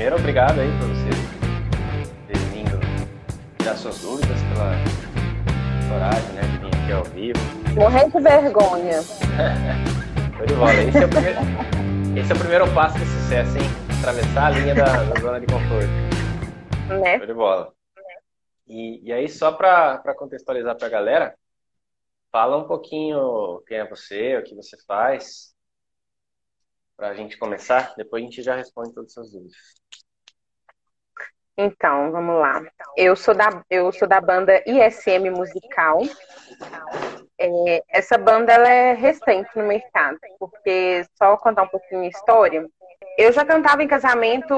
primeiro, obrigado aí por você ter vindo tirar suas dúvidas, pela coragem né, de vir aqui ao vivo. Morrendo de vergonha. Foi de bola. Esse é, o primeiro, esse é o primeiro passo de sucesso, hein? Atravessar a linha da, da zona de conforto. Né? Foi de bola. E, e aí, só para contextualizar para a galera, fala um pouquinho quem é você, o que você faz, para a gente começar. Depois a gente já responde todas as suas dúvidas. Então, vamos lá. Eu sou da, eu sou da banda ISM Musical. É, essa banda ela é recente no mercado, porque só contar um pouquinho a história. Eu já cantava em casamento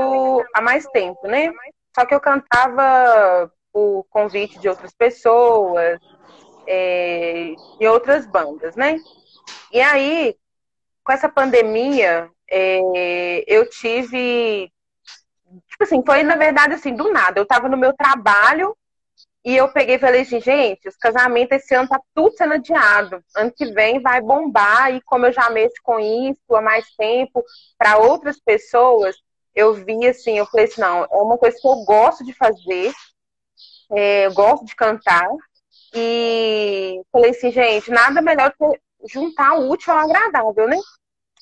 há mais tempo, né? Só que eu cantava por convite de outras pessoas, é, outras bandas, né? E aí, com essa pandemia, é, eu tive. Tipo assim, foi na verdade assim, do nada. Eu tava no meu trabalho e eu peguei e falei assim, gente, os casamentos esse ano tá tudo sendo adiado. Ano que vem vai bombar, e como eu já mexo com isso há mais tempo, para outras pessoas, eu vi assim, eu falei assim, não, é uma coisa que eu gosto de fazer, é, eu gosto de cantar. E falei assim, gente, nada melhor que juntar o útil ao agradável, né?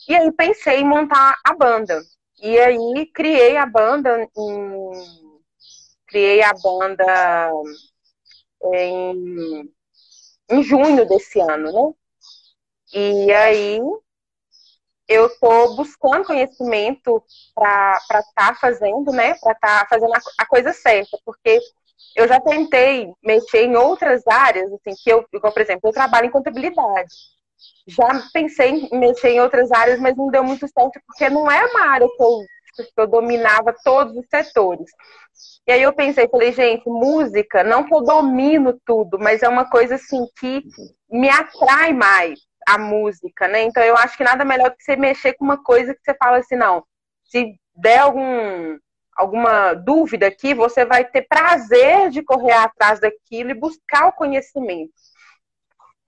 E aí pensei em montar a banda. E aí criei a banda em... criei a banda em, em junho desse ano, né? E aí eu estou buscando conhecimento para estar tá fazendo, né? Para estar tá fazendo a, a, coisa certa, porque eu já tentei mexer em outras áreas, assim, que eu, por exemplo, eu trabalho em contabilidade. Já pensei mexer em outras áreas, mas não deu muito certo, porque não é uma área que eu, que eu dominava todos os setores. E aí eu pensei, falei, gente, música, não que eu domino tudo, mas é uma coisa assim que me atrai mais a música, né? Então eu acho que nada melhor que você mexer com uma coisa que você fala assim, não, se der algum alguma dúvida aqui, você vai ter prazer de correr atrás daquilo e buscar o conhecimento.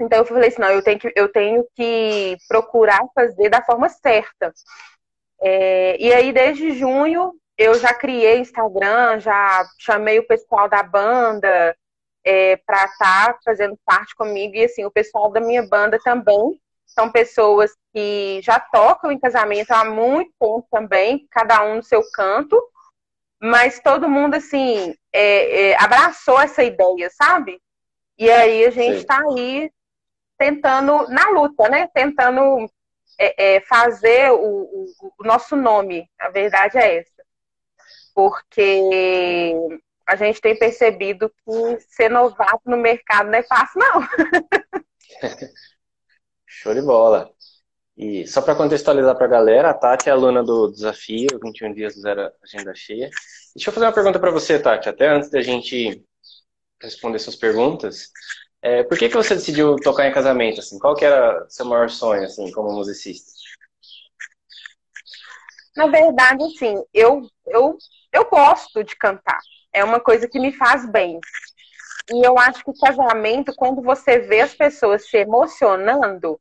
Então eu falei assim, não, eu tenho que, eu tenho que procurar fazer da forma certa. É, e aí, desde junho, eu já criei Instagram, já chamei o pessoal da banda é, para estar tá fazendo parte comigo. E assim, o pessoal da minha banda também são pessoas que já tocam em casamento há muito tempo também, cada um no seu canto. Mas todo mundo, assim, é, é, abraçou essa ideia, sabe? E aí a gente está aí tentando, na luta, né? Tentando é, é, fazer o, o, o nosso nome. A verdade é essa porque a gente tem percebido que ser novato no mercado não é fácil, não. Show de bola. E só para contextualizar para a galera, a Tati é aluna do desafio 21 dias zero agenda cheia. Deixa eu fazer uma pergunta para você, Tati, até antes da gente responder suas perguntas. É, por que, que você decidiu tocar em casamento? Assim? Qual que era seu maior sonho assim, como musicista? Na verdade, assim, eu, eu eu gosto de cantar. É uma coisa que me faz bem. E eu acho que casamento, quando você vê as pessoas se emocionando,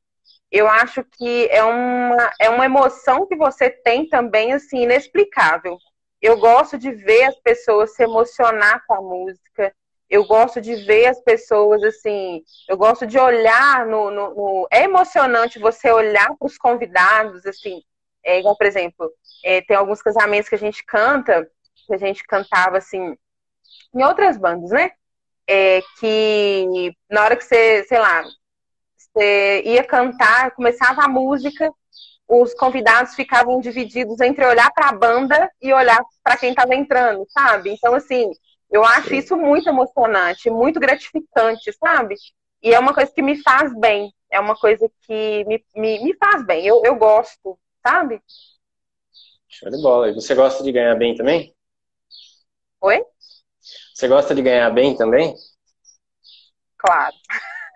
eu acho que é uma, é uma emoção que você tem também, assim, inexplicável. Eu gosto de ver as pessoas se emocionar com a música. Eu gosto de ver as pessoas, assim, eu gosto de olhar no. no, no... É emocionante você olhar para os convidados, assim. É igual, por exemplo, é, tem alguns casamentos que a gente canta que a gente cantava assim em outras bandas, né? É, que na hora que você, sei lá, você ia cantar, começava a música, os convidados ficavam divididos entre olhar para a banda e olhar para quem estava entrando, sabe? Então, assim, eu acho isso muito emocionante, muito gratificante, sabe? E é uma coisa que me faz bem, é uma coisa que me, me, me faz bem, eu, eu gosto, sabe? Show de bola. E você gosta de ganhar bem também? Oi? Você gosta de ganhar bem também? Claro.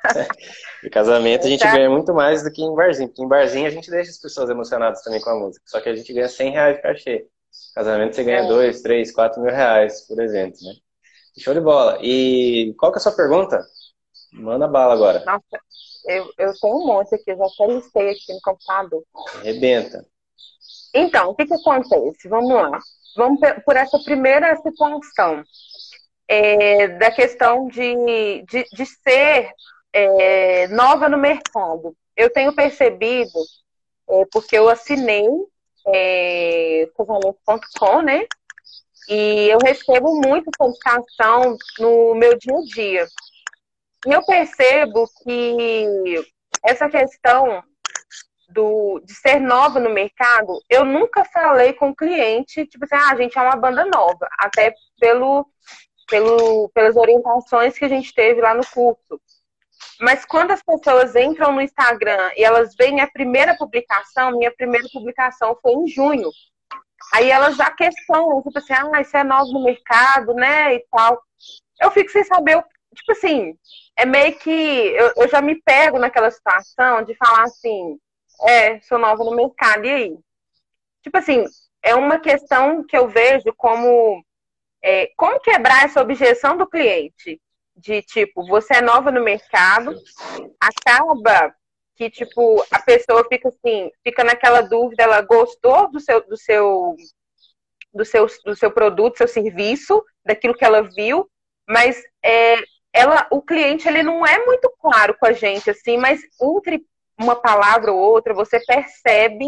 Em casamento a gente ganha muito mais do que em barzinho. Porque em barzinho a gente deixa as pessoas emocionadas também com a música. Só que a gente ganha 100 reais de cachê. Casamento você ganha 2, 3, 4 mil reais por evento, né? Show de bola. E qual que é a sua pergunta? Manda bala agora. Nossa, eu, eu tenho um monte aqui, eu já até listei aqui no computador. Arrebenta. Então, o que que acontece? Vamos lá. vamos por essa primeira situação é, da questão de, de, de ser é, nova no mercado. Eu tenho percebido, é, porque eu assinei é, casamento.com, né? E eu recebo muita solicitação no meu dia a dia. E eu percebo que essa questão do, de ser nova no mercado, eu nunca falei com o cliente, tipo assim, ah, a gente é uma banda nova, até pelo, pelo, pelas orientações que a gente teve lá no curso. Mas quando as pessoas entram no Instagram e elas veem a primeira publicação, minha primeira publicação foi em junho. Aí elas já questionam, tipo assim, ah, isso é novo no mercado, né? E tal. Eu fico sem saber, tipo assim, é meio que eu, eu já me pego naquela situação de falar assim, é, sou nova no mercado, e aí? Tipo assim, é uma questão que eu vejo como é, como quebrar essa objeção do cliente de tipo, você é nova no mercado, acaba que tipo a pessoa fica assim, fica naquela dúvida, ela gostou do seu do seu do seu, do seu produto, seu serviço, daquilo que ela viu, mas é, ela, o cliente ele não é muito claro com a gente assim, mas entre uma palavra ou outra você percebe,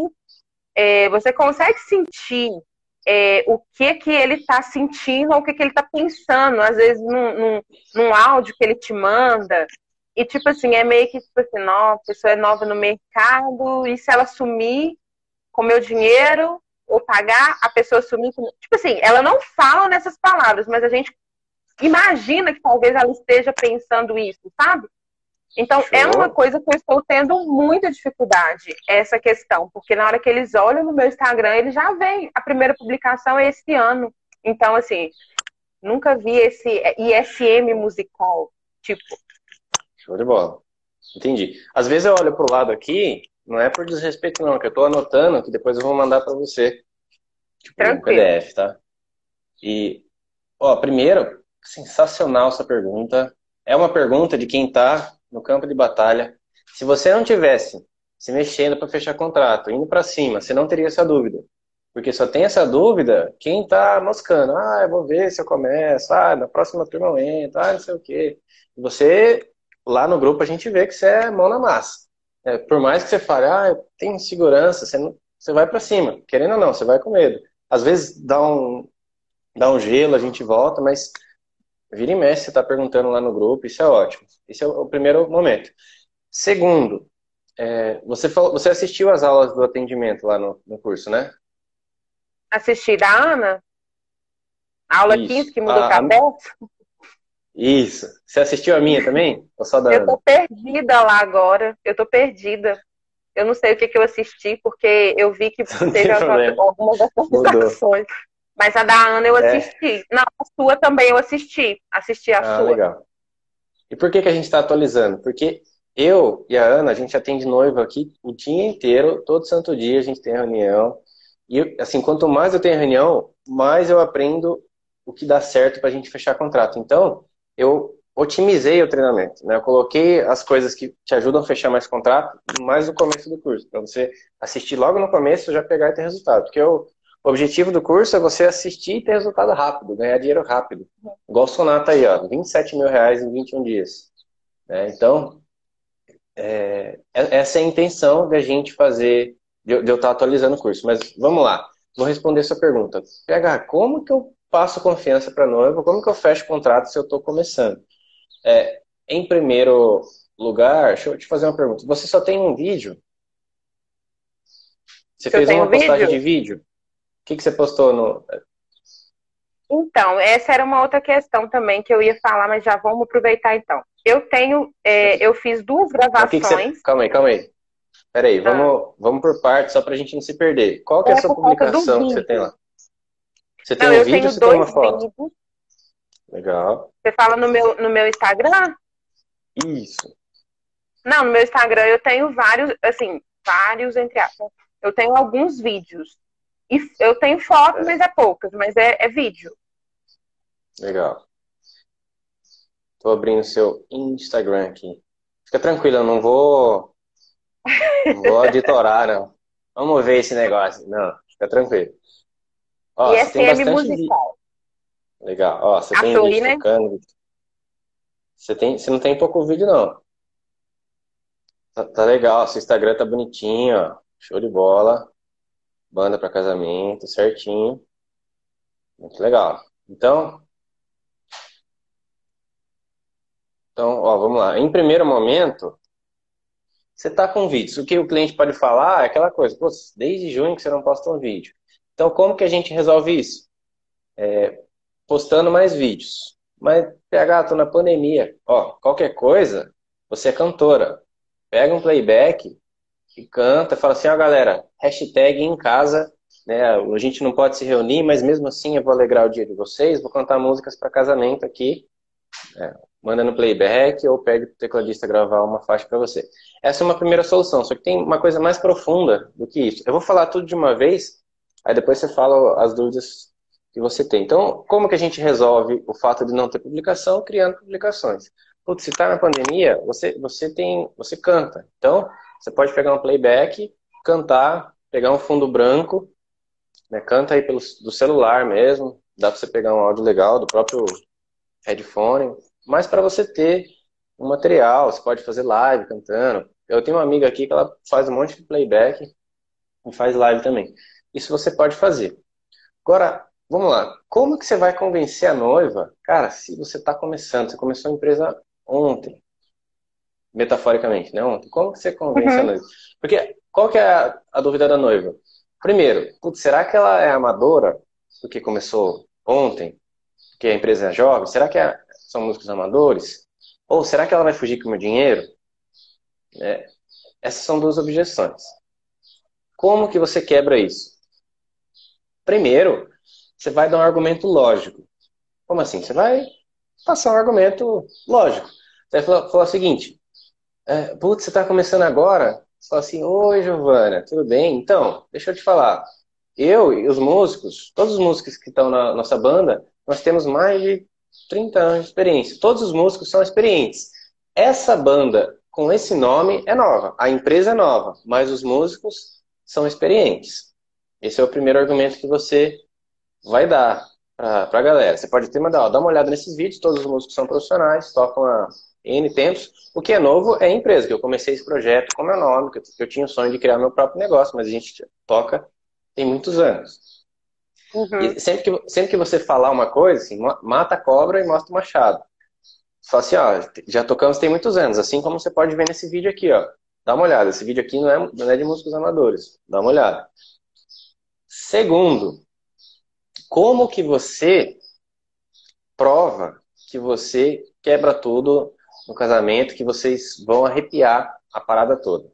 é, você consegue sentir é, o que que ele está sentindo ou o que, que ele está pensando, às vezes num, num, num, áudio que ele te manda. E, tipo assim, é meio que, tipo assim, não, a pessoa é nova no mercado, e se ela sumir com meu dinheiro, ou pagar, a pessoa sumir com... Tipo assim, ela não fala nessas palavras, mas a gente imagina que talvez ela esteja pensando isso, sabe? Então, Show. é uma coisa que eu estou tendo muita dificuldade, essa questão, porque na hora que eles olham no meu Instagram, eles já veem. A primeira publicação é esse ano. Então, assim, nunca vi esse ISM musical, tipo. Show de bola. Entendi. Às vezes eu olho pro lado aqui, não é por desrespeito, não, que eu estou anotando, que depois eu vou mandar para você. Tipo, um PDF, tá? E, ó, primeiro, sensacional essa pergunta. É uma pergunta de quem está no campo de batalha. Se você não tivesse se mexendo para fechar contrato, indo para cima, você não teria essa dúvida. Porque só tem essa dúvida quem está moscando. Ah, eu vou ver se eu começo. Ah, na próxima turma eu entro. Ah, não sei o quê. E você, lá no grupo, a gente vê que você é mão na massa. É, por mais que você fale, ah, eu tenho segurança, você, não, você vai para cima. Querendo ou não, você vai com medo. Às vezes dá um, dá um gelo, a gente volta, mas Vira e mexe, você está perguntando lá no grupo, isso é ótimo. Esse é o primeiro momento. Segundo, é, você, falou, você assistiu às aulas do atendimento lá no, no curso, né? Assisti da Ana? aula isso. 15 que mudou o cabeça? Isso. Você assistiu a minha também? Ou só da eu tô perdida lá agora. Eu tô perdida. Eu não sei o que, que eu assisti, porque eu vi que teve algumas atualizações. Mas a da Ana eu é. assisti. É. Não, a sua também eu assisti. Assisti a ah, sua. Legal. E por que, que a gente está atualizando? Porque eu e a Ana, a gente atende noivo aqui o dia inteiro, todo santo dia a gente tem reunião. E, assim, quanto mais eu tenho reunião, mais eu aprendo o que dá certo para a gente fechar contrato. Então, eu otimizei o treinamento. Né? Eu coloquei as coisas que te ajudam a fechar mais contrato mais no começo do curso, para você assistir logo no começo já pegar e ter resultado. Porque eu o objetivo do curso é você assistir e ter resultado rápido, ganhar dinheiro rápido. Igual o Sonata aí, ó, 27 mil reais em 21 dias. É, então, é, essa é a intenção da gente fazer, de, eu estar atualizando o curso. Mas vamos lá, vou responder sua pergunta. PH, como que eu passo confiança para noiva? Como que eu fecho contrato se eu estou começando? É, em primeiro lugar, deixa eu te fazer uma pergunta. Você só tem um vídeo? Você fez uma postagem vídeo? de vídeo? que, que você postou no. Então, essa era uma outra questão também que eu ia falar, mas já vamos aproveitar então. Eu tenho, é, eu fiz duas gravações. Que que você... Calma aí, calma aí. Peraí, vamos, ah. vamos por partes, só pra gente não se perder. Qual que é, é a sua publicação que você tem lá? Você tem não, um vídeo ou você tem uma foto? Vídeos. Legal. Você fala no meu, no meu Instagram? Isso. Não, no meu Instagram eu tenho vários, assim, vários entre aspas. Eu tenho alguns vídeos. E eu tenho foto, é. mas é poucas, mas é, é vídeo. Legal. Tô abrindo seu Instagram aqui. Fica tranquila, eu não vou. Não vou editorar, não. Vamos ver esse negócio. Não, fica tranquilo. Ó, e SM musical. Legal. Ó, você tem Achou vídeo né? tocando. Você, tem, você não tem pouco vídeo, não. Tá, tá legal. Seu Instagram tá bonitinho, ó. Show de bola. Banda para casamento, certinho. Muito legal. Então, então, ó, vamos lá. Em primeiro momento, você tá com vídeos. O que o cliente pode falar é aquela coisa, desde junho que você não posta um vídeo. Então, como que a gente resolve isso? É, postando mais vídeos. Mas, PH, tô na pandemia. Ó, qualquer coisa, você é cantora. Pega um playback e canta, fala assim, ó, galera, hashtag em casa, né? A gente não pode se reunir, mas mesmo assim eu vou alegrar o dia de vocês, vou cantar músicas para casamento aqui. É, manda no playback ou pede pro tecladista gravar uma faixa para você. Essa é uma primeira solução, só que tem uma coisa mais profunda do que isso. Eu vou falar tudo de uma vez, aí depois você fala as dúvidas que você tem. Então, como que a gente resolve o fato de não ter publicação? Criando publicações. Putz, se está na pandemia, você, você tem, você canta. Então, você pode pegar um playback, cantar, pegar um fundo branco, né, canta aí pelo, do celular mesmo, dá para você pegar um áudio legal do próprio headphone, mas para você ter um material, você pode fazer live cantando. Eu tenho uma amiga aqui que ela faz um monte de playback e faz live também. Isso você pode fazer. Agora, Vamos lá. Como que você vai convencer a noiva? Cara, se você está começando, você começou a empresa ontem, metaforicamente, né? Ontem. Como que você convence uhum. a noiva? Porque qual que é a, a dúvida da noiva? Primeiro, putz, será que ela é amadora porque começou ontem? Porque a empresa é jovem? Será que é, são músicos amadores? Ou será que ela vai fugir com o meu dinheiro? É, essas são duas objeções. Como que você quebra isso? Primeiro, você vai dar um argumento lógico. Como assim? Você vai passar um argumento lógico. Você vai falar, falar o seguinte: é, putz, você está começando agora? Você fala assim: Oi, Giovana, tudo bem? Então, deixa eu te falar. Eu e os músicos, todos os músicos que estão na nossa banda, nós temos mais de 30 anos de experiência. Todos os músicos são experientes. Essa banda com esse nome é nova, a empresa é nova, mas os músicos são experientes. Esse é o primeiro argumento que você vai dar para a galera. Você pode ter mandado, dá uma olhada nesses vídeos, todos os músicos são profissionais, tocam há N tempos. O que é novo é a empresa, que eu comecei esse projeto com meu nome, que eu tinha o sonho de criar meu próprio negócio, mas a gente toca tem muitos anos. Uhum. E sempre que, sempre que você falar uma coisa, assim, mata a cobra e mostra o machado. Só assim, ó, já tocamos tem muitos anos, assim como você pode ver nesse vídeo aqui, ó. Dá uma olhada, esse vídeo aqui não é, não é de músicos amadores. Dá uma olhada. Segundo, como que você prova que você quebra tudo no casamento, que vocês vão arrepiar a parada toda?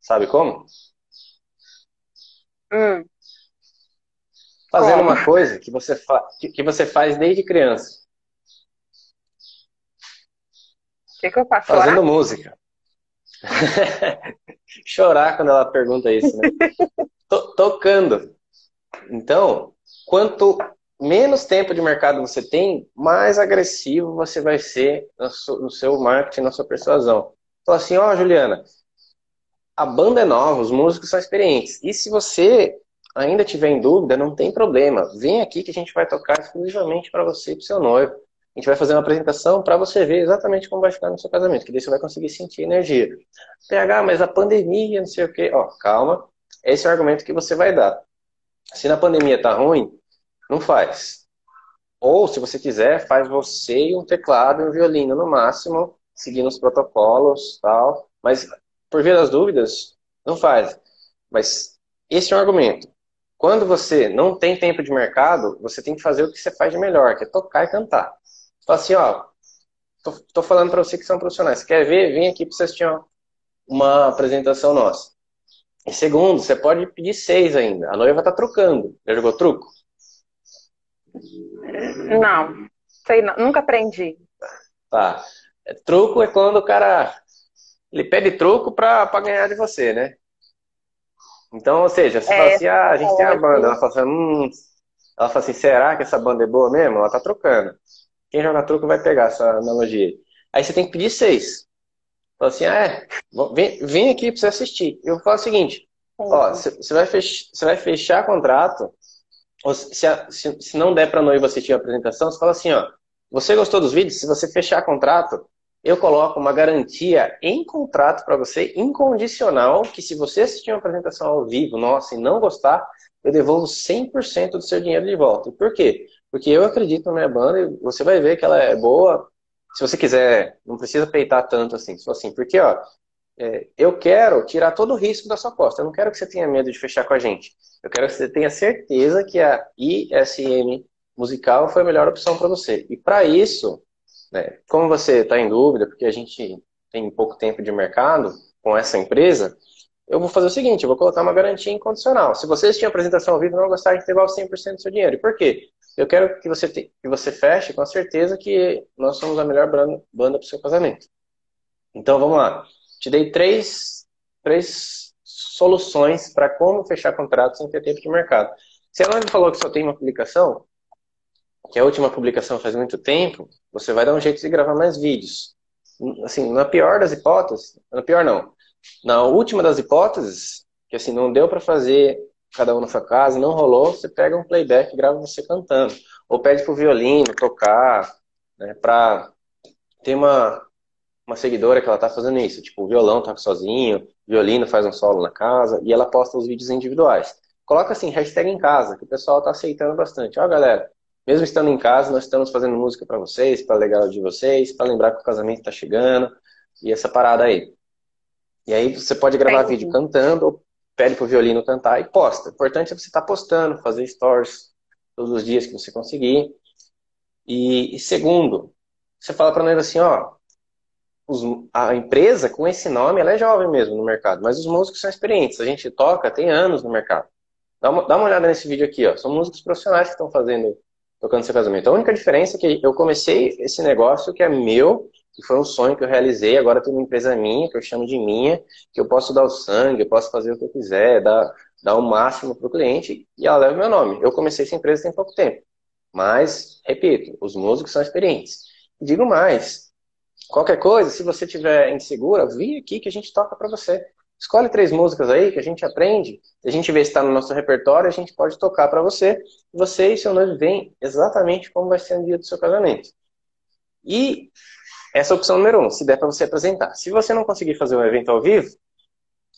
Sabe como? Hum. Fazendo como? uma coisa que você, que, que você faz desde criança. O que, que eu faço? Fazendo chorar? música. Chorar quando ela pergunta isso, né? tocando. Então, quanto menos tempo de mercado você tem, mais agressivo você vai ser no seu marketing, na sua persuasão. Então, assim, ó, Juliana, a banda é nova, os músicos são experientes. E se você ainda tiver em dúvida, não tem problema. Vem aqui que a gente vai tocar exclusivamente para você e para o seu noivo. A gente vai fazer uma apresentação para você ver exatamente como vai ficar no seu casamento, que daí você vai conseguir sentir energia. PH, mas a pandemia, não sei o quê. Ó, calma. Esse é o argumento que você vai dar. Se na pandemia tá ruim, não faz. Ou, se você quiser, faz você e um teclado e um violino no máximo, seguindo os protocolos tal. Mas, por via das dúvidas, não faz. Mas esse é um argumento. Quando você não tem tempo de mercado, você tem que fazer o que você faz de melhor, que é tocar e cantar. Fala assim, ó, tô, tô falando para você que são profissionais. Você quer ver? Vem aqui para você assistir uma, uma apresentação nossa. E segundo, você pode pedir seis ainda. A noiva tá trocando. Já jogou truco? Não. Sei não. Nunca aprendi. Tá. É, truco é quando o cara ele pede truco pra, pra ganhar de você, né? Então, ou seja, você é, fala assim, ah, a gente tem a banda. Ela fala assim, hum. Ela fala assim, será que essa banda é boa mesmo? Ela tá trocando. Quem joga truco vai pegar essa analogia. Aí você tem que pedir seis. Fala assim, ah, é, vem, vem aqui pra você assistir. Eu falo o seguinte, Ó, você vai, fech, vai fechar contrato, se, a, se, se, não der para noiva assistir a apresentação, você fala assim, ó, você gostou dos vídeos? Se você fechar contrato, eu coloco uma garantia em contrato para você, incondicional, que se você assistir uma apresentação ao vivo, nossa, e não gostar, eu devolvo 100% do seu dinheiro de volta. Por quê? Porque eu acredito na minha banda e você vai ver que ela é boa. Se você quiser, não precisa peitar tanto assim. Só assim, porque, ó, é, eu quero tirar todo o risco da sua costa. Eu não quero que você tenha medo de fechar com a gente. Eu quero que você tenha certeza que a ISM musical foi a melhor opção para você. E para isso, né, como você está em dúvida, porque a gente tem pouco tempo de mercado com essa empresa, eu vou fazer o seguinte, eu vou colocar uma garantia incondicional. Se você assistir a apresentação ao vivo, não gostar de devolve 100% do seu dinheiro. E por quê? Eu quero que você, te, que você feche com a certeza que nós somos a melhor banda, banda para o seu casamento. Então, vamos lá. Te dei três, três soluções para como fechar contrato sem ter tempo de mercado. Se ela me falou que só tem uma publicação, que a última publicação faz muito tempo, você vai dar um jeito de gravar mais vídeos. Assim, na pior das hipóteses, na pior não, na última das hipóteses, que assim, não deu para fazer cada um na sua casa, não rolou, você pega um playback e grava você cantando. Ou pede pro violino tocar, né, pra... Tem uma, uma seguidora que ela tá fazendo isso, tipo, o violão toca sozinho, violino faz um solo na casa, e ela posta os vídeos individuais. Coloca assim, hashtag em casa, que o pessoal tá aceitando bastante. Ó, galera, mesmo estando em casa, nós estamos fazendo música para vocês, para legal de vocês, para lembrar que o casamento está chegando, e essa parada aí. E aí você pode gravar vídeo cantando, ou pede pro violino cantar e posta. O importante é você estar tá postando, fazer stories todos os dias que você conseguir. E, e segundo, você fala para nós assim, ó, os, a empresa com esse nome, ela é jovem mesmo no mercado, mas os músicos são experientes. A gente toca tem anos no mercado. Dá uma, dá uma olhada nesse vídeo aqui, ó. São músicos profissionais que estão fazendo, tocando seu casamento. A única diferença é que eu comecei esse negócio que é meu que foi um sonho que eu realizei. Agora tem uma empresa minha, que eu chamo de minha, que eu posso dar o sangue, eu posso fazer o que eu quiser, dar, dar o máximo para o cliente e ela leva meu nome. Eu comecei essa empresa tem pouco tempo. Mas, repito, os músicos são experientes. Digo mais, qualquer coisa, se você tiver insegura, vem aqui que a gente toca para você. Escolhe três músicas aí que a gente aprende, a gente vê se está no nosso repertório, a gente pode tocar para você. Você e seu noivo veem exatamente como vai ser o dia do seu casamento. E essa é a opção número um, se der para você apresentar. Se você não conseguir fazer um evento ao vivo,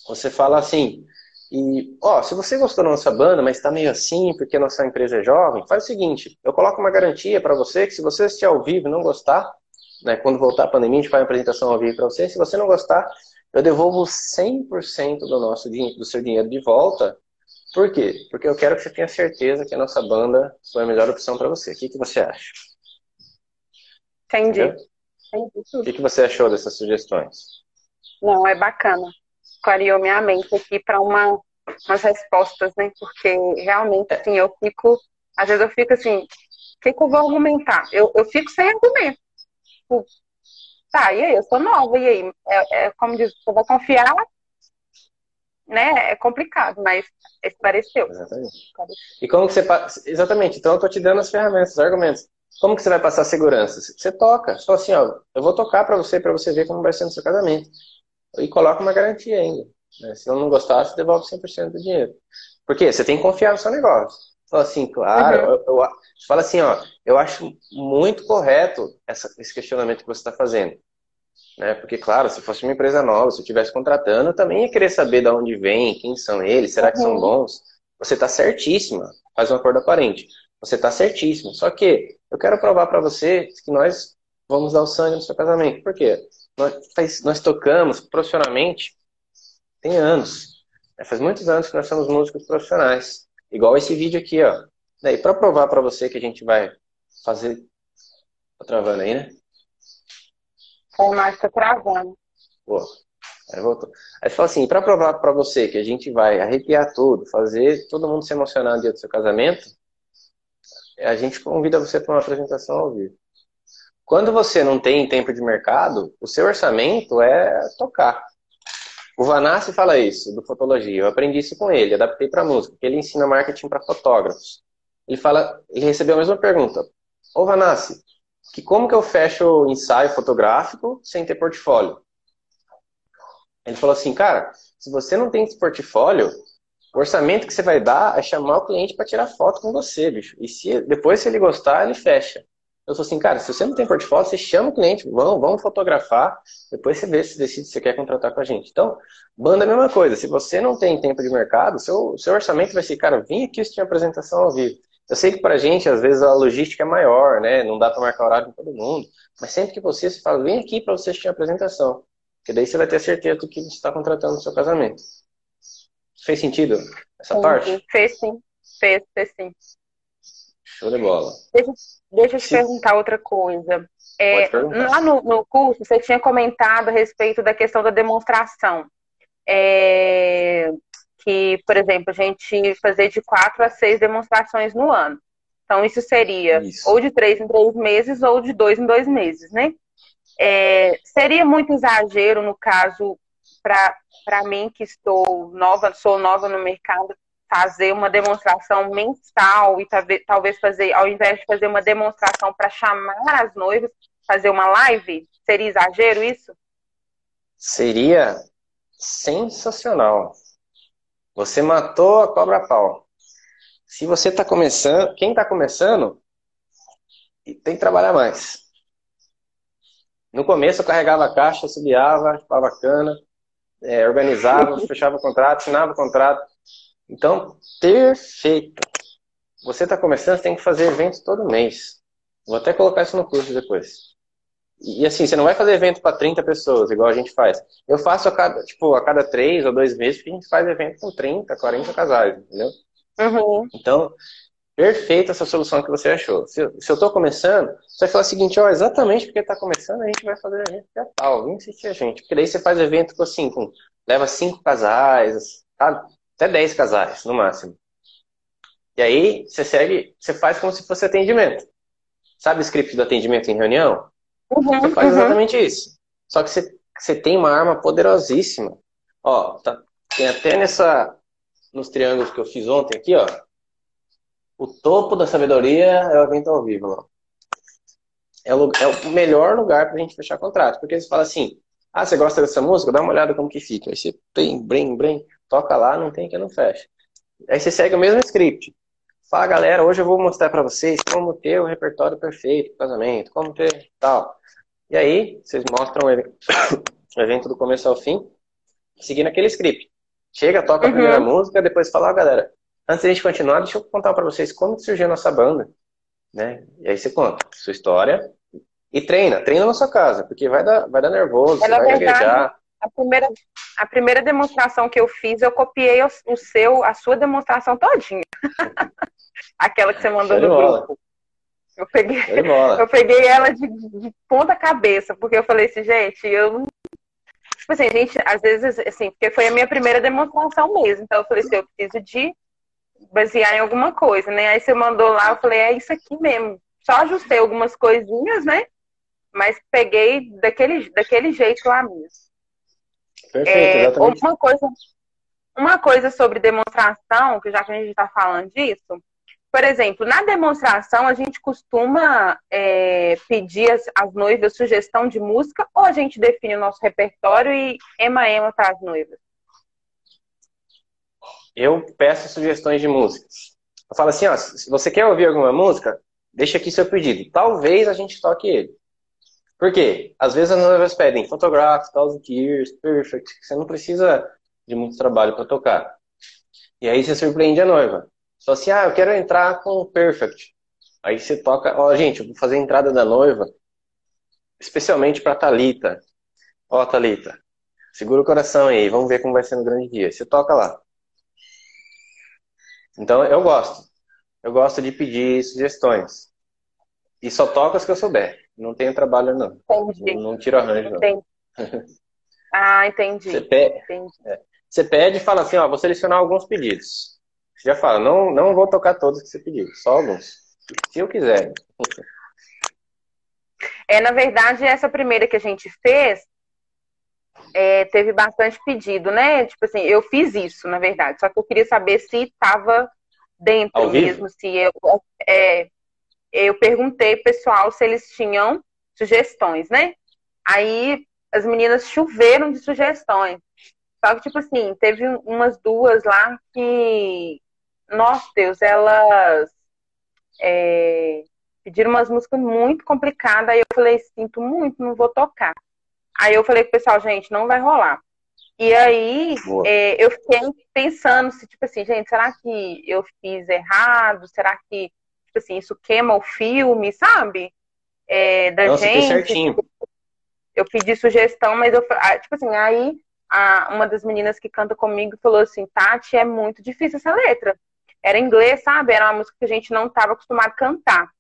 você fala assim, e, ó, se você gostou da nossa banda, mas está meio assim, porque a nossa empresa é jovem, faz o seguinte, eu coloco uma garantia para você que se você assistir ao vivo e não gostar, né, quando voltar a pandemia, a gente faz uma apresentação ao vivo para você, se você não gostar, eu devolvo 100% do, nosso, do seu dinheiro de volta. Por quê? Porque eu quero que você tenha certeza que a nossa banda foi a melhor opção para você. O que, que você acha? Entendi. Entendeu? O que, que você achou dessas sugestões? Não, é bacana. Clareou minha mente aqui para uma, umas respostas, né? Porque realmente, assim, eu fico. Às vezes eu fico assim, o que, que eu vou argumentar? Eu, eu fico sem argumento. Tipo, tá, e aí? Eu sou nova, e aí? É, é como diz, você vai confiar, né? É complicado, mas esclareceu. Exatamente. E como que você. Exatamente, então eu tô te dando as ferramentas, os argumentos. Como que você vai passar segurança? Você toca. Só assim, ó, eu vou tocar para você, para você ver como vai ser no seu casamento. E coloca uma garantia ainda. Né? Se eu não gostar, você devolve 100% do dinheiro. Por quê? Você tem que confiar no seu negócio. Fala assim, claro, uhum. eu, eu, fala assim, ó, eu acho muito correto essa, esse questionamento que você está fazendo. Né? Porque, claro, se fosse uma empresa nova, se eu estivesse contratando, eu também ia querer saber de onde vem, quem são eles, será que são uhum. bons? Você está certíssima, faz um acordo aparente. Você está certíssimo. Só que eu quero provar para você que nós vamos dar o sangue no seu casamento. Por quê? Nós, nós tocamos profissionalmente tem anos. É, faz muitos anos que nós somos músicos profissionais. Igual esse vídeo aqui, ó. Daí, para provar para você que a gente vai fazer. Tá travando aí, né? É, mas tá travando. Pô, aí voltou. Aí fala assim, para provar para você que a gente vai arrepiar tudo, fazer todo mundo se emocionar no dia do seu casamento, a gente convida você para uma apresentação ao vivo. Quando você não tem tempo de mercado, o seu orçamento é tocar. O Vanassi fala isso, do Fotologia. Eu aprendi isso com ele, adaptei para música, porque ele ensina marketing para fotógrafos. Ele fala, ele recebeu a mesma pergunta. Ô Vanassi, que como que eu fecho ensaio fotográfico sem ter portfólio? Ele falou assim, cara, Se você não tem esse portfólio, o orçamento que você vai dar é chamar o cliente para tirar foto com você, bicho. E se depois se ele gostar, ele fecha. Eu sou assim, cara, se você não tem portfólio, você chama o cliente, vamos, vamos fotografar, depois você vê se decide se você quer contratar com a gente. Então, banda é a mesma coisa. Se você não tem tempo de mercado, seu, seu orçamento vai ser, cara, vim aqui assistir a apresentação ao vivo. Eu sei que pra gente, às vezes, a logística é maior, né? Não dá para marcar horário com todo mundo. Mas sempre que você, você fala, vem aqui para você assistir a apresentação. Porque daí você vai ter certeza do que você está contratando no seu casamento. Fez sentido essa sim, parte? Fez sim. Fez, fez sim. Show de bola. Deixa, deixa eu te perguntar outra coisa. É, lá no, no, curso, você tinha comentado a respeito da questão da demonstração. É, que, por exemplo, a gente fazer de quatro a seis demonstrações no ano. Então, isso seria isso. ou de três em três meses ou de dois em dois meses, né? É, seria muito exagero, no caso, para mim, que estou nova, sou nova no mercado, fazer uma demonstração mensal e talvez fazer, ao invés de fazer uma demonstração para chamar as noivas, fazer uma live? Seria exagero isso? Seria sensacional. Você matou a cobra pau. Se você está começando, quem está começando, tem que trabalhar mais. No começo eu carregava a caixa, subiava, chupava cana, é, organizava, fechava o contrato, assinava o contrato. Então, perfeito. Você está começando, você tem que fazer eventos todo mês. Vou até colocar isso no curso depois. E assim, você não vai fazer evento para 30 pessoas, igual a gente faz. Eu faço a cada, tipo, a cada três ou dois meses, porque a gente faz evento com 30, 40 casais, entendeu? Uhum. Então, perfeita essa solução que você achou. Se, se eu estou começando, você vai falar o seguinte, ó, exatamente porque está começando, a gente vai fazer evento é tal, vem assistir a gente. Porque daí você faz evento com assim, com, leva cinco casais, tá? até 10 casais, no máximo. E aí, você segue, você faz como se fosse atendimento. Sabe o script do atendimento em reunião? Uhum, você faz uhum. exatamente isso. Só que você, você tem uma arma poderosíssima. Ó, tá, tem até nessa, nos triângulos que eu fiz ontem aqui, ó. O topo da sabedoria é o evento ao vivo. É o, é o melhor lugar pra gente fechar contrato. Porque você fala assim, ah, você gosta dessa música? Dá uma olhada como que fica. Aí você tem, brem, brem, toca lá, não tem que não fecha. Aí você segue o mesmo script. Fala, galera, hoje eu vou mostrar para vocês como ter o repertório perfeito do casamento, como ter tal. E aí, vocês mostram o evento do começo ao fim, seguindo aquele script. Chega, toca a uhum. primeira música, depois fala, ah, galera, antes de a gente continuar, deixa eu contar para vocês como surgiu a nossa banda. Né? E aí você conta sua história, e treina, treina na sua casa, porque vai dar, vai dar nervoso, é, vai verdade, gaguejar. A primeira, a primeira demonstração que eu fiz, eu copiei o, o seu, a sua demonstração todinha. Aquela que você mandou no grupo. Eu peguei, eu peguei ela de, de, ponta cabeça, porque eu falei assim, gente, eu Tipo assim, gente, às vezes, assim, porque foi a minha primeira demonstração mesmo. Então eu falei assim, eu preciso de basear em alguma coisa, né? Aí você mandou lá, eu falei, é isso aqui mesmo. Só ajustei algumas coisinhas, né? mas peguei daquele, daquele jeito lá mesmo. Perfeito, é. Uma coisa, uma coisa sobre demonstração, que já que a gente está falando disso, por exemplo, na demonstração a gente costuma é, pedir as, as, noivas sugestão de música ou a gente define o nosso repertório e ema-ema para as noivas? Eu peço sugestões de músicas. Eu falo assim, ó, se você quer ouvir alguma música, deixa aqui seu pedido. Talvez a gente toque ele. Por quê? Às vezes as noivas pedem Photograph, Thousand Years, Perfect, você não precisa de muito trabalho para tocar. E aí você surpreende a noiva. Só assim, ah, eu quero entrar com Perfect. Aí você toca, ó, gente, eu vou fazer a entrada da noiva, especialmente para Talita. Ó, Talita, segura o coração aí, vamos ver como vai ser no grande dia. Você toca lá. Então eu gosto. Eu gosto de pedir sugestões. E só toca as que eu souber. Não tenho trabalho, não. Entendi. Não, não tiro arranjo, não. Entendi. Ah, entendi. Você pede, entendi. É, você pede e fala assim, ó, vou selecionar alguns pedidos. Você já fala, não, não vou tocar todos que você pediu, só alguns. Se eu quiser. É, na verdade, essa primeira que a gente fez, é, teve bastante pedido, né? Tipo assim, eu fiz isso, na verdade. Só que eu queria saber se estava dentro mesmo, se eu, é, eu perguntei pessoal se eles tinham sugestões, né? Aí as meninas choveram de sugestões. Só que, tipo assim, teve umas duas lá que, nossa Deus, elas é, pediram umas músicas muito complicadas. Aí eu falei, sinto muito, não vou tocar. Aí eu falei pro pessoal, gente, não vai rolar. E aí é, eu fiquei pensando se, tipo assim, gente, será que eu fiz errado? Será que, tipo assim, isso queima o filme, sabe? É, da Nossa, gente. certinho. Eu pedi sugestão, mas eu, ah, tipo assim, aí a, uma das meninas que canta comigo falou assim, Tati, é muito difícil essa letra. Era inglês, sabe? Era uma música que a gente não estava acostumado a cantar.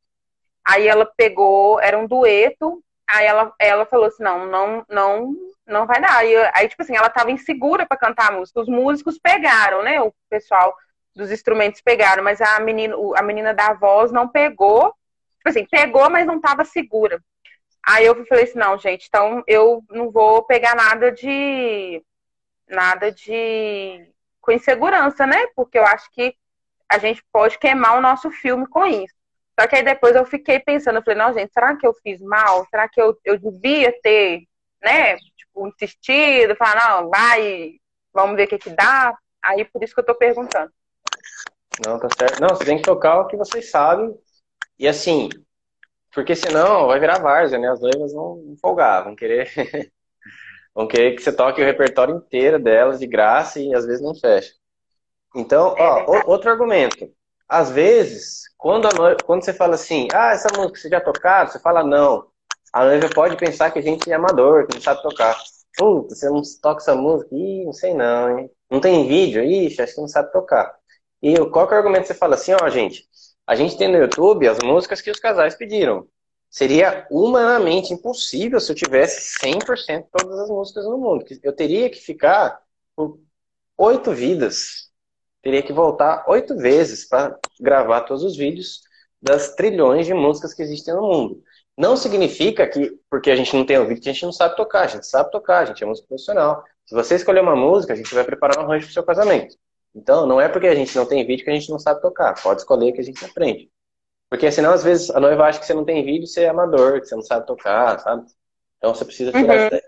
Aí ela pegou, era um dueto, aí ela, ela falou assim, não, não, não não vai dar. Aí, aí tipo assim, ela tava insegura para cantar a música. Os músicos pegaram, né? O pessoal dos instrumentos pegaram, mas a menina, a menina da voz não pegou. Tipo assim, pegou, mas não tava segura. Aí eu falei assim, não, gente, então eu não vou pegar nada de. nada de. com insegurança, né? Porque eu acho que a gente pode queimar o nosso filme com isso. Só que aí depois eu fiquei pensando, eu falei, não, gente, será que eu fiz mal? Será que eu, eu devia ter, né, tipo, insistido, falar, não, vai, vamos ver o que que dá. Aí por isso que eu tô perguntando. Não, tá certo. Não, você tem que tocar o que vocês sabem. E assim, porque senão vai virar várzea, né? As noivas vão folgar, vão querer. vão querer que você toque o repertório inteiro delas de graça e às vezes não fecha. Então, ó, é outro argumento. Às vezes, quando, noiva, quando você fala assim, ah, essa música você já tocaram, você fala não a noiva pode pensar que a gente é amador, que não sabe tocar. Puta, você não toca essa música? Ih, não sei não, hein? Não tem vídeo? Ixi, acho que não sabe tocar. E qual que é o argumento que você fala assim, ó, gente, a gente tem no YouTube as músicas que os casais pediram. Seria humanamente impossível se eu tivesse 100% todas as músicas no mundo. Eu teria que ficar por oito vidas. Teria que voltar oito vezes para gravar todos os vídeos das trilhões de músicas que existem no mundo. Não significa que, porque a gente não tem ouvido, que a gente não sabe tocar. A gente sabe tocar, a gente é músico profissional. Se você escolher uma música, a gente vai preparar um arranjo para o seu casamento. Então, não é porque a gente não tem vídeo que a gente não sabe tocar. Pode escolher que a gente aprende. Porque senão, às vezes, a noiva acha que você não tem vídeo, você é amador, que você não sabe tocar, sabe? Então, você precisa tirar uhum.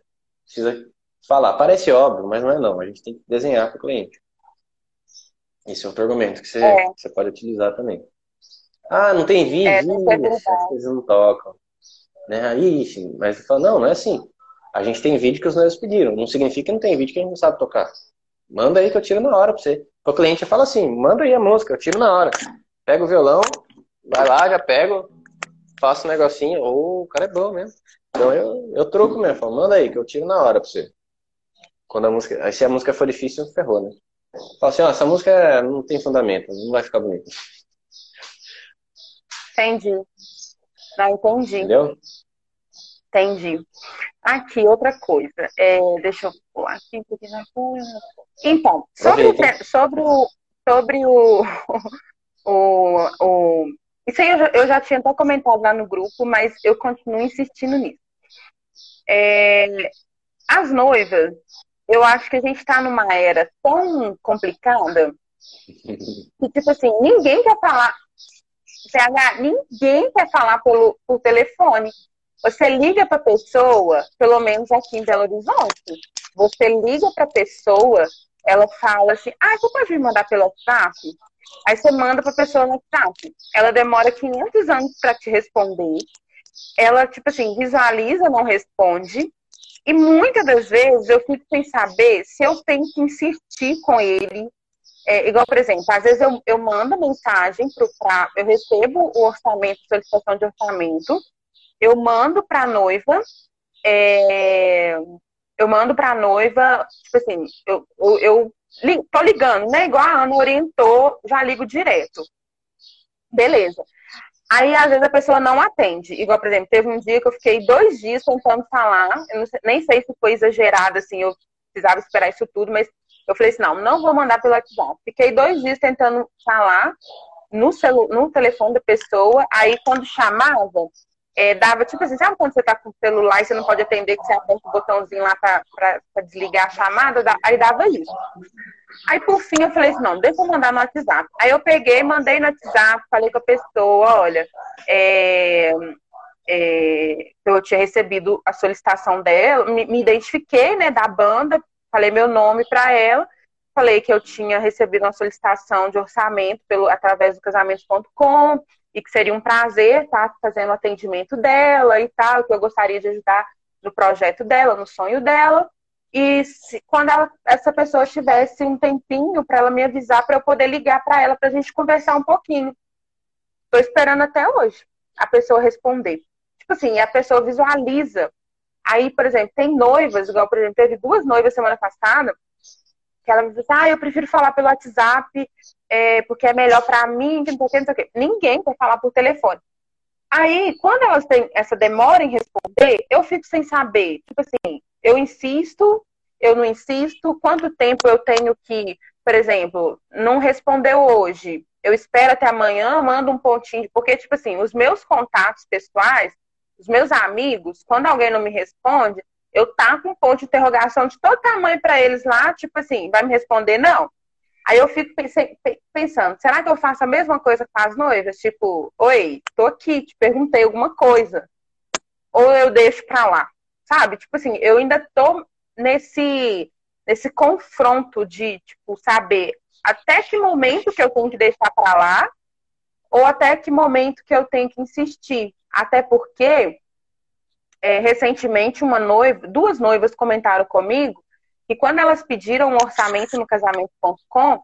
Precisa falar. Parece óbvio, mas não é não. A gente tem que desenhar para o cliente. Esse é outro argumento que você, é. que você pode utilizar também. Ah, não tem vídeo? É, Ih, as coisas não tocam. Né? Aí, sim, mas fala, não, não é assim. A gente tem vídeo que os noivos pediram. Não significa que não tem vídeo que a gente não sabe tocar. Manda aí que eu tiro na hora pra você. O cliente fala assim, manda aí a música, eu tiro na hora. Pega o violão, vai lá, já pego, faço um negocinho. Ou oh, o cara é bom mesmo. Então eu, eu troco mesmo, falo, manda aí que eu tiro na hora pra você. Quando a música. Aí se a música for difícil, ferrou, né? Fala assim, ó, essa música não tem fundamento, não vai ficar bonita. Entendi. Não, entendi. Entendeu? Entendi. Aqui, outra coisa. É, deixa eu pular aqui, porque na Então, sobre, o, sobre o. Sobre o, o, o isso aí eu já, eu já, tinha até comentado lá no grupo, mas eu continuo insistindo nisso. É, as noivas, eu acho que a gente está numa era tão complicada que, tipo assim, ninguém quer falar. CH, ninguém quer falar pelo, por telefone. Você liga para a pessoa, pelo menos aqui em Belo Horizonte, você liga para a pessoa, ela fala assim: ah, você pode me mandar pelo WhatsApp? Aí você manda para a pessoa no WhatsApp. Ela demora 500 anos para te responder. Ela, tipo assim, visualiza, não responde. E muitas das vezes eu fico sem saber se eu tenho que insistir com ele. É, igual, por exemplo, às vezes eu, eu mando mensagem para. Eu recebo o orçamento, solicitação de orçamento, eu mando para a noiva, é, eu mando para a noiva, tipo assim, eu, eu, eu tô ligando, né? Igual a Ana orientou, já ligo direto. Beleza. Aí, às vezes, a pessoa não atende. Igual, por exemplo, teve um dia que eu fiquei dois dias tentando falar. Eu sei, nem sei se foi exagerado, assim, eu precisava esperar isso tudo, mas eu falei assim, não, não vou mandar pelo WhatsApp. Fiquei dois dias tentando falar no, celu no telefone da pessoa. Aí, quando chamava, é, dava tipo assim, sabe quando você tá com o celular e você não pode atender, que você aperta o botãozinho lá pra, pra, pra desligar a chamada? Aí dava isso. Aí por fim eu falei assim, não, deixa eu mandar no WhatsApp. Aí eu peguei, mandei no WhatsApp, falei com a pessoa, olha, é, é, eu tinha recebido a solicitação dela, me, me identifiquei, né, da banda, falei meu nome para ela, falei que eu tinha recebido uma solicitação de orçamento pelo, através do casamentos.com e que seria um prazer estar fazendo o atendimento dela e tal, que eu gostaria de ajudar no projeto dela, no sonho dela. E se, quando ela, essa pessoa tivesse um tempinho para ela me avisar, para eu poder ligar para ela, para a gente conversar um pouquinho. Estou esperando até hoje a pessoa responder. Tipo assim, a pessoa visualiza. Aí, por exemplo, tem noivas, igual, por exemplo, teve duas noivas semana passada, que ela me disse, ah, eu prefiro falar pelo WhatsApp, é, porque é melhor para mim, que não sei o. Ninguém quer falar por telefone. Aí, quando elas têm essa demora em responder, eu fico sem saber. Tipo assim, eu insisto, eu não insisto, quanto tempo eu tenho que, por exemplo, não respondeu hoje, eu espero até amanhã, mando um pontinho, porque, tipo assim, os meus contatos pessoais, os meus amigos, quando alguém não me responde, eu taco um ponto de interrogação de todo tamanho para eles lá, tipo assim, vai me responder não? Aí eu fico pensando, será que eu faço a mesma coisa com as noivas? Tipo, oi, tô aqui, te perguntei alguma coisa. Ou eu deixo pra lá, sabe? Tipo assim, eu ainda tô nesse, nesse confronto de, tipo, saber até que momento que eu tenho que deixar pra lá ou até que momento que eu tenho que insistir. Até porque, é, recentemente, uma noiva, duas noivas comentaram comigo e quando elas pediram um orçamento no casamento.com,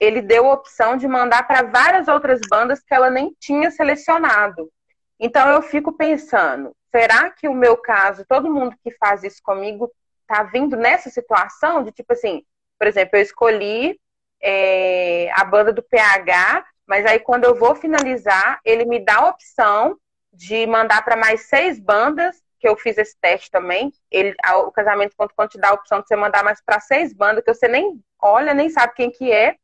ele deu a opção de mandar para várias outras bandas que ela nem tinha selecionado. Então eu fico pensando, será que o meu caso, todo mundo que faz isso comigo, tá vindo nessa situação de tipo assim, por exemplo, eu escolhi é, a banda do PH, mas aí quando eu vou finalizar, ele me dá a opção de mandar para mais seis bandas que eu fiz esse teste também, ele, o casamento.com te dá a opção de você mandar mais para seis bandas, que você nem olha, nem sabe quem que é,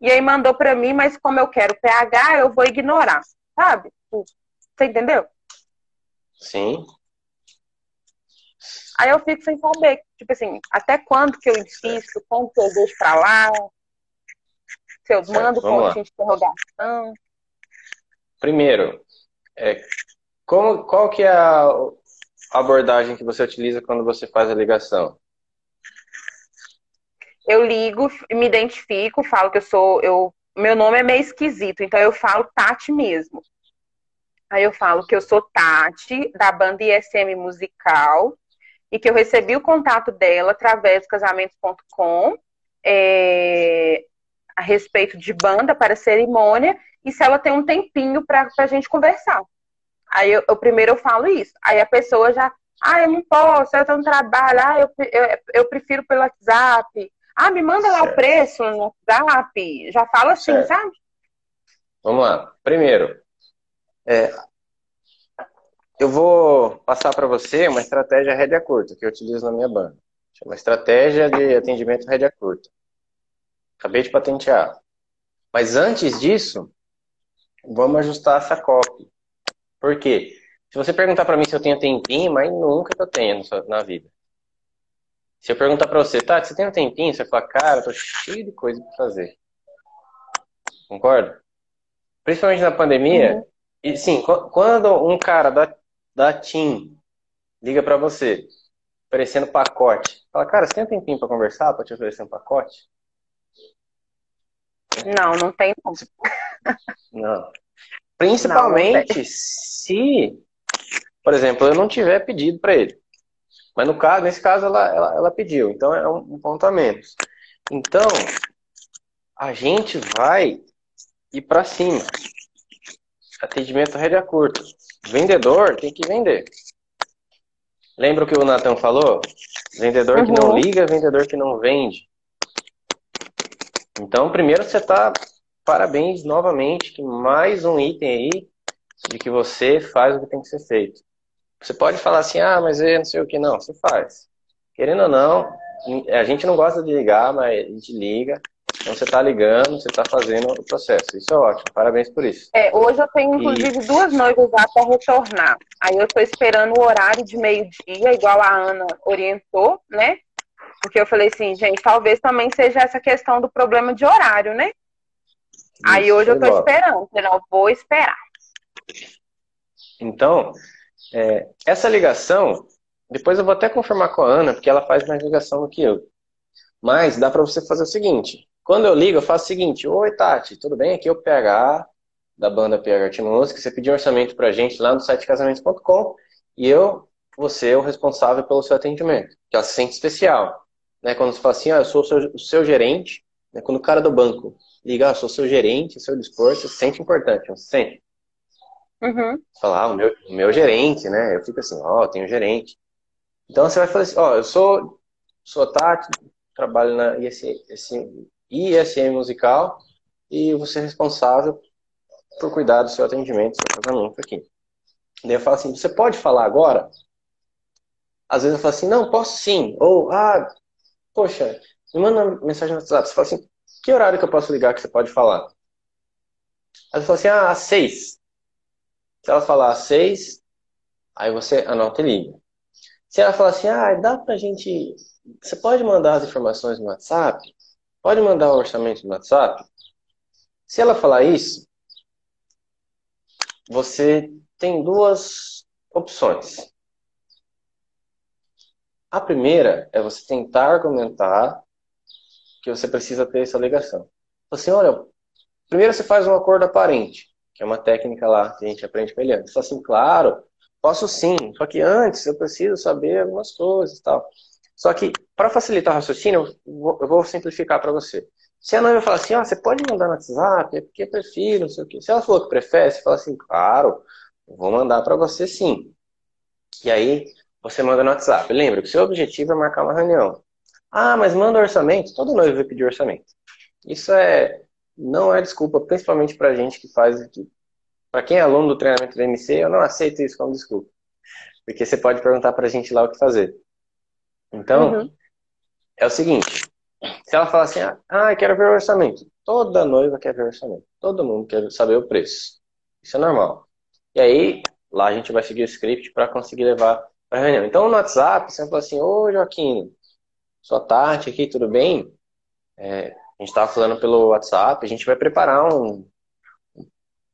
e aí mandou para mim, mas como eu quero PH, eu vou ignorar, sabe? Você entendeu? Sim. Aí eu fico sem saber, tipo assim, até quando que eu insisto, quando que eu deixo pra lá, se eu mando com de interrogação. Primeiro, é, como, qual que é a, abordagem que você utiliza quando você faz a ligação? Eu ligo, me identifico, falo que eu sou, eu, meu nome é meio esquisito, então eu falo Tati mesmo. Aí eu falo que eu sou Tati, da banda ISM Musical, e que eu recebi o contato dela através do casamentos.com é, a respeito de banda para cerimônia, e se ela tem um tempinho para a gente conversar. Aí eu, eu, primeiro eu falo isso. Aí a pessoa já, ah, eu não posso, eu tô no trabalho, ah, eu, eu, eu prefiro pelo WhatsApp. Ah, me manda certo. lá o preço no WhatsApp. Já fala assim, certo. sabe? Vamos lá. Primeiro, é, eu vou passar para você uma estratégia rédea curta que eu utilizo na minha banda. Chama estratégia de atendimento rédea curta. Acabei de patentear. Mas antes disso, vamos ajustar essa copy. Por quê? Se você perguntar para mim se eu tenho tempinho, mas nunca que eu tenho na vida. Se eu perguntar para você, tá, você tem um tempinho? Você fala, cara, eu tô cheio de coisa para fazer. Concorda? Principalmente na pandemia. Uhum. E sim, quando um cara da, da TIM liga para você, oferecendo pacote, fala, cara, você tem um tempinho para conversar, para te oferecer um pacote? Não, não tem não. Não. Principalmente não, se, por exemplo, eu não tiver pedido para ele. Mas no caso, nesse caso ela, ela, ela pediu, então é um, um ponto a menos. Então, a gente vai ir para cima. Atendimento rédea curta. Vendedor tem que vender. Lembra o que o Nathan falou? Vendedor uhum. que não uhum. liga, vendedor que não vende. Então, primeiro você está parabéns novamente, que mais um item aí de que você faz o que tem que ser feito. Você pode falar assim, ah, mas eu não sei o que, não, você faz. Querendo ou não, a gente não gosta de ligar, mas a gente liga. Então você está ligando, você está fazendo o processo. Isso é ótimo, parabéns por isso. É, hoje eu tenho inclusive e... duas noivas lá para retornar. Aí eu estou esperando o horário de meio-dia, igual a Ana orientou, né? Porque eu falei assim, gente, talvez também seja essa questão do problema de horário, né? Aí hoje eu logo. esperando, não vou esperar. Então, é, essa ligação, depois eu vou até confirmar com a Ana, porque ela faz mais ligação do que eu. Mas dá para você fazer o seguinte: quando eu ligo, eu faço o seguinte: Oi, Tati, tudo bem? Aqui é o PH da banda PH Arte Música. Você pediu um orçamento pra gente lá no site casamentos.com e eu, você é o responsável pelo seu atendimento. Que ela se sente especial. Né? Quando você fala assim, ah, eu sou o seu, o seu gerente, né? quando o cara do banco liga, ah, eu sou o seu gerente, o seu dispor, você se sente importante, não se sente? Uhum. Falar, ah, o meu, o meu gerente, né? Eu fico assim, ó, oh, tenho gerente. Então você vai falar assim, ó, oh, eu sou, sou Tati, trabalho na ISM, ISM Musical e você é responsável por cuidar do seu atendimento, seu casamento aqui. Daí eu falo assim, você pode falar agora? Às vezes eu falo assim, não, posso sim. Ou, ah, poxa, me manda mensagem no WhatsApp. Você fala assim, que horário que eu posso ligar que você pode falar? Aí eu falo assim, ah, às seis. Se ela falar às seis, aí você anota e liga. Se ela falar assim, ah, dá pra gente. Você pode mandar as informações no WhatsApp? Pode mandar o orçamento no WhatsApp? Se ela falar isso, você tem duas opções. A primeira é você tentar argumentar que você precisa ter essa ligação. Assim, olha, primeiro você faz um acordo aparente, que é uma técnica lá que a gente aprende com ele. Você fala assim, claro, posso sim, só que antes eu preciso saber algumas coisas e tal. Só que, para facilitar o raciocínio, eu vou simplificar para você. Se a noiva falar assim, oh, você pode mandar no WhatsApp, é porque prefiro, não sei o quê. Se ela falou que prefere, você fala assim, claro, vou mandar para você sim. E aí, você manda no WhatsApp. Lembra que o seu objetivo é marcar uma reunião. Ah, mas manda orçamento? Todo noivo vai pedir orçamento. Isso é não é desculpa, principalmente para gente que faz para quem é aluno do treinamento do MC, eu não aceito isso como desculpa. Porque você pode perguntar para a gente lá o que fazer. Então, uhum. é o seguinte, se ela falar assim, ah, quero ver o orçamento. Toda noiva quer ver o orçamento. Todo mundo quer saber o preço. Isso é normal. E aí, lá a gente vai seguir o script para conseguir levar para a reunião. Então, no WhatsApp, você fala assim, ô Joaquim, sua tarde aqui, tudo bem? É, a gente estava falando pelo WhatsApp, a gente vai preparar um,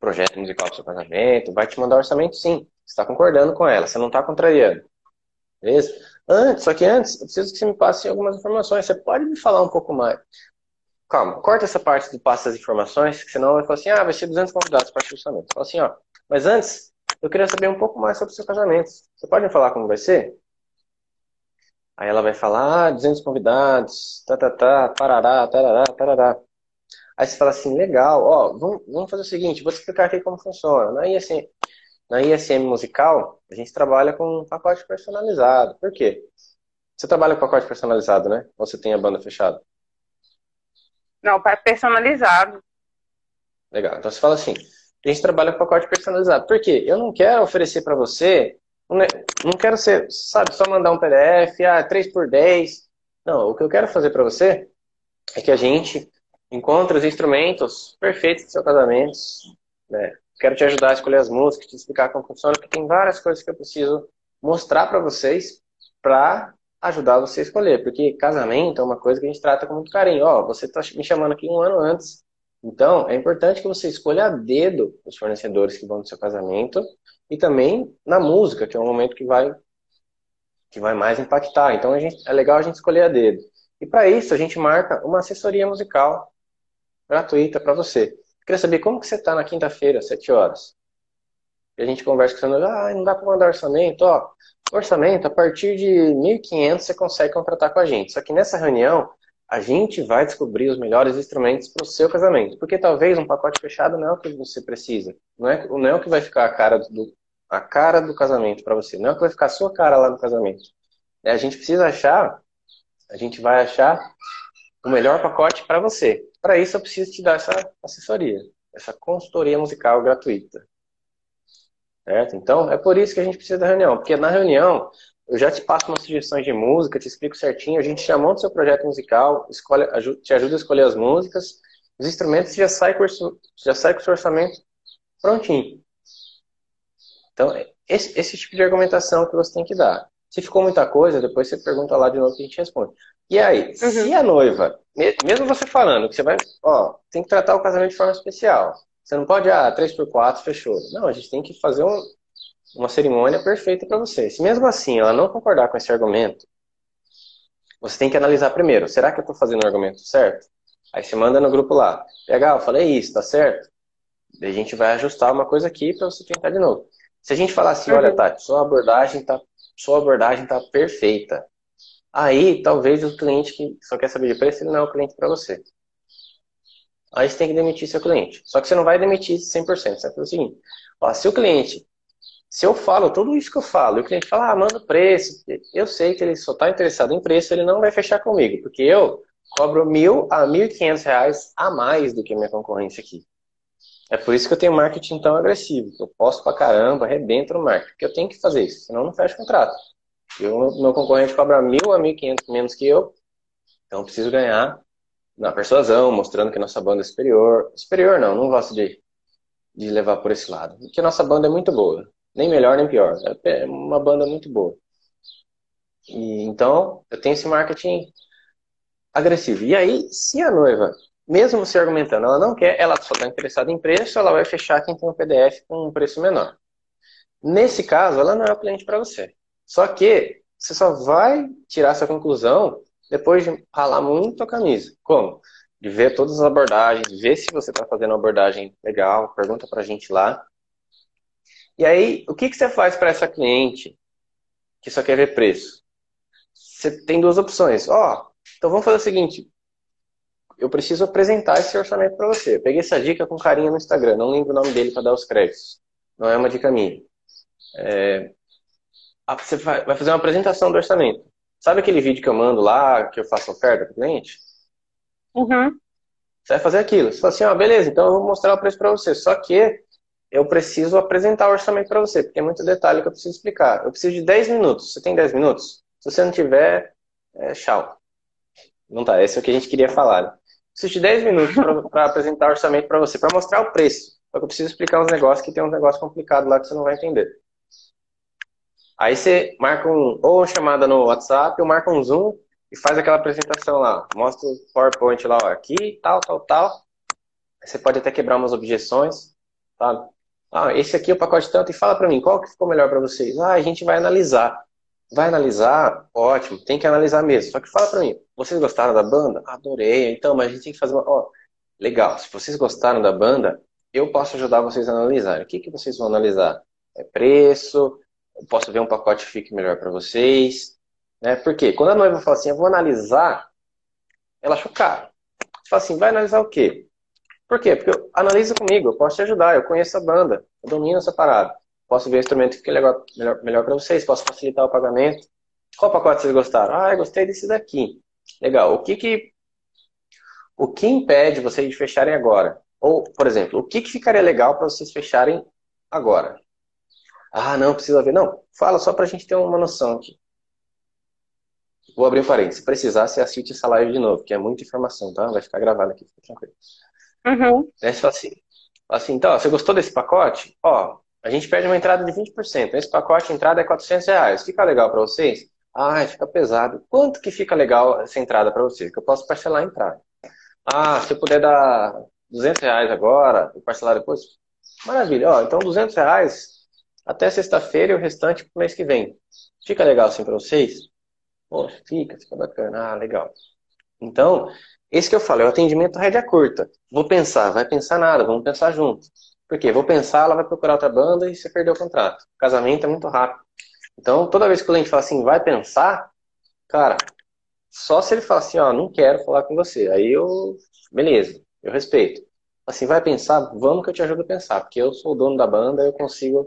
projeto musical para seu casamento, vai te mandar orçamento sim. Você está concordando com ela, você não está contrariando. Beleza? Antes, só que antes, eu preciso que você me passe algumas informações. Você pode me falar um pouco mais? Calma, corta essa parte do passo das informações, que senão vai falar assim, ah, vai ser 200 convidados para o orçamento. Fala assim, ó, mas antes, eu queria saber um pouco mais sobre o seu casamento. Você pode me falar como vai ser? Aí ela vai falar, ah, 200 convidados, tá, tá, tá, parará, tarará, tarará. Aí você fala assim, legal, ó, vamos, vamos fazer o seguinte, vou te explicar aqui como funciona. Na ISM, na ISM Musical, a gente trabalha com um pacote personalizado. Por quê? Você trabalha com pacote personalizado, né? Ou você tem a banda fechada? Não, personalizado. Legal. Então você fala assim, a gente trabalha com pacote personalizado. Por quê? Eu não quero oferecer para você, não quero ser, sabe, só mandar um PDF, ah, 3 por 10. Não, o que eu quero fazer para você é que a gente encontre os instrumentos perfeitos do seu casamento, né? Quero te ajudar a escolher as músicas, te explicar como funciona, porque tem várias coisas que eu preciso mostrar para vocês para ajudar você a escolher. Porque casamento é uma coisa que a gente trata com muito carinho. Ó, você está me chamando aqui um ano antes. Então, é importante que você escolha a dedo os fornecedores que vão no seu casamento e também na música, que é um momento que vai que vai mais impactar. Então, gente, é legal a gente escolher a dedo. E para isso, a gente marca uma assessoria musical gratuita para você. Queria saber como que você está na quinta-feira, às 7 horas. E a gente conversa com você, ah, não dá para mandar orçamento, ó. Orçamento, a partir de 1.500 você consegue contratar com a gente. Só que nessa reunião, a gente vai descobrir os melhores instrumentos para o seu casamento. Porque talvez um pacote fechado não é o que você precisa. Não é, não é o que vai ficar a cara do, a cara do casamento para você. Não é o que vai ficar a sua cara lá no casamento. É, a gente precisa achar, a gente vai achar o melhor pacote para você. Para isso, eu preciso te dar essa assessoria, essa consultoria musical gratuita. Certo? Então, é por isso que a gente precisa da reunião. Porque na reunião, eu já te passo umas sugestões de música, te explico certinho, a gente já monta o seu projeto musical, escolhe, te ajuda a escolher as músicas, os instrumentos já sai com, já sai com o seu orçamento prontinho. Então, esse, esse tipo de argumentação que você tem que dar. Se ficou muita coisa, depois você pergunta lá de novo que a gente responde. E aí, uhum. se a noiva, mesmo você falando que você vai, ó, tem que tratar o casamento de forma especial. Você não pode, ah, 3 por 4 fechou. Não, a gente tem que fazer um, uma cerimônia perfeita para você. Se mesmo assim ela não concordar com esse argumento, você tem que analisar primeiro. Será que eu estou fazendo o argumento certo? Aí você manda no grupo lá. Legal, eu falei isso, tá certo? Daí a gente vai ajustar uma coisa aqui para você tentar de novo. Se a gente falar assim, olha, uhum. Tati, sua abordagem tá, sua abordagem tá perfeita. Aí, talvez o cliente que só quer saber de preço, ele não é o cliente para você. Aí você tem que demitir seu cliente. Só que você não vai demitir 100%. Você vai fazer o seguinte: ó, se o cliente, se eu falo tudo isso que eu falo, e o cliente fala, ah, manda preço, eu sei que ele só está interessado em preço, ele não vai fechar comigo, porque eu cobro mil a mil e quinhentos reais a mais do que a minha concorrência aqui. É por isso que eu tenho marketing tão agressivo, que eu posto pra caramba, arrebento no marketing, porque eu tenho que fazer isso, senão eu não fecho contrato. Eu, meu concorrente cobra mil a mil quinhentos menos que eu, então eu preciso ganhar na persuasão, mostrando que nossa banda é superior. Superior não, não gosto de, de levar por esse lado, porque nossa banda é muito boa, nem melhor nem pior, é uma banda muito boa. E, então, eu tenho esse marketing agressivo. E aí, se a noiva, mesmo você argumentando, ela não quer, ela só está interessada em preço, ela vai fechar quem tem um PDF com um preço menor. Nesse caso, ela não é o cliente para você. Só que você só vai tirar essa conclusão depois de ralar muito a camisa. Como? De ver todas as abordagens, ver se você está fazendo uma abordagem legal, pergunta para a gente lá. E aí, o que, que você faz para essa cliente que só quer ver preço? Você tem duas opções. Ó, oh, então vamos fazer o seguinte. Eu preciso apresentar esse orçamento para você. Eu peguei essa dica com carinho no Instagram. Não lembro o nome dele para dar os créditos. Não é uma dica minha. É... Você vai fazer uma apresentação do orçamento. Sabe aquele vídeo que eu mando lá, que eu faço oferta para o cliente? Uhum. Você vai fazer aquilo. Você fala assim, ó, beleza, então eu vou mostrar o preço para você. Só que eu preciso apresentar o orçamento para você, porque tem muito detalhe que eu preciso explicar. Eu preciso de 10 minutos. Você tem 10 minutos? Se você não tiver, é, tchau. Não tá, esse é o que a gente queria falar. Né? Preciso de 10 minutos para apresentar o orçamento para você, para mostrar o preço. Só que eu preciso explicar uns negócios que tem um negócio complicado lá que você não vai entender. Aí você marca um, ou uma chamada no WhatsApp, ou marca um Zoom e faz aquela apresentação lá. Mostra o PowerPoint lá, ó, aqui, tal, tal, tal. Você pode até quebrar umas objeções, tá? Ah, esse aqui é o pacote tanto, e fala para mim, qual que ficou melhor para vocês? Ah, a gente vai analisar. Vai analisar? Ótimo, tem que analisar mesmo. Só que fala para mim, vocês gostaram da banda? Adorei. Então, mas a gente tem que fazer uma. Ó, legal, se vocês gostaram da banda, eu posso ajudar vocês a analisar. O que, que vocês vão analisar? É preço, posso ver um pacote que fique melhor para vocês. Né? Porque quando a noiva fala assim, eu vou analisar, ela achou caro. Fala assim, vai analisar o quê? Por quê? Porque analisa comigo, eu posso te ajudar, eu conheço a banda, eu domino essa parada. Posso ver o instrumento que fica melhor, melhor, melhor para vocês, posso facilitar o pagamento. Qual pacote vocês gostaram? Ah, eu gostei desse daqui. Legal. O que que, o que impede vocês de fecharem agora? Ou, por exemplo, o que, que ficaria legal para vocês fecharem agora? Ah, não, precisa ver. Não, fala só para a gente ter uma noção aqui. Vou abrir um parênteses. Se precisar, você assiste essa live de novo, que é muita informação, tá? Vai ficar gravado aqui, fica tranquilo. Uhum. Você fala assim, assim, então, você gostou desse pacote? Ó, a gente pede uma entrada de 20%. Esse pacote de entrada é 400 reais. Fica legal para vocês? Ah, fica pesado. Quanto que fica legal essa entrada para vocês? Que eu posso parcelar a entrada. Ah, se eu puder dar 200 reais agora e parcelar depois, maravilha. Ó, então 200 reais até sexta-feira e o restante pro mês que vem. Fica legal assim para vocês? Poxa, fica, fica bacana. Ah, legal. Então, esse que eu falo, é o atendimento rédea curta. Vou pensar, vai pensar nada, vamos pensar junto. Porque vou pensar, ela vai procurar outra banda e você perdeu o contrato. O casamento é muito rápido. Então, toda vez que o cliente fala assim, vai pensar, cara, só se ele falar assim, ó, não quero falar com você. Aí eu, beleza, eu respeito. Assim, vai pensar, vamos que eu te ajudo a pensar, porque eu sou o dono da banda, eu consigo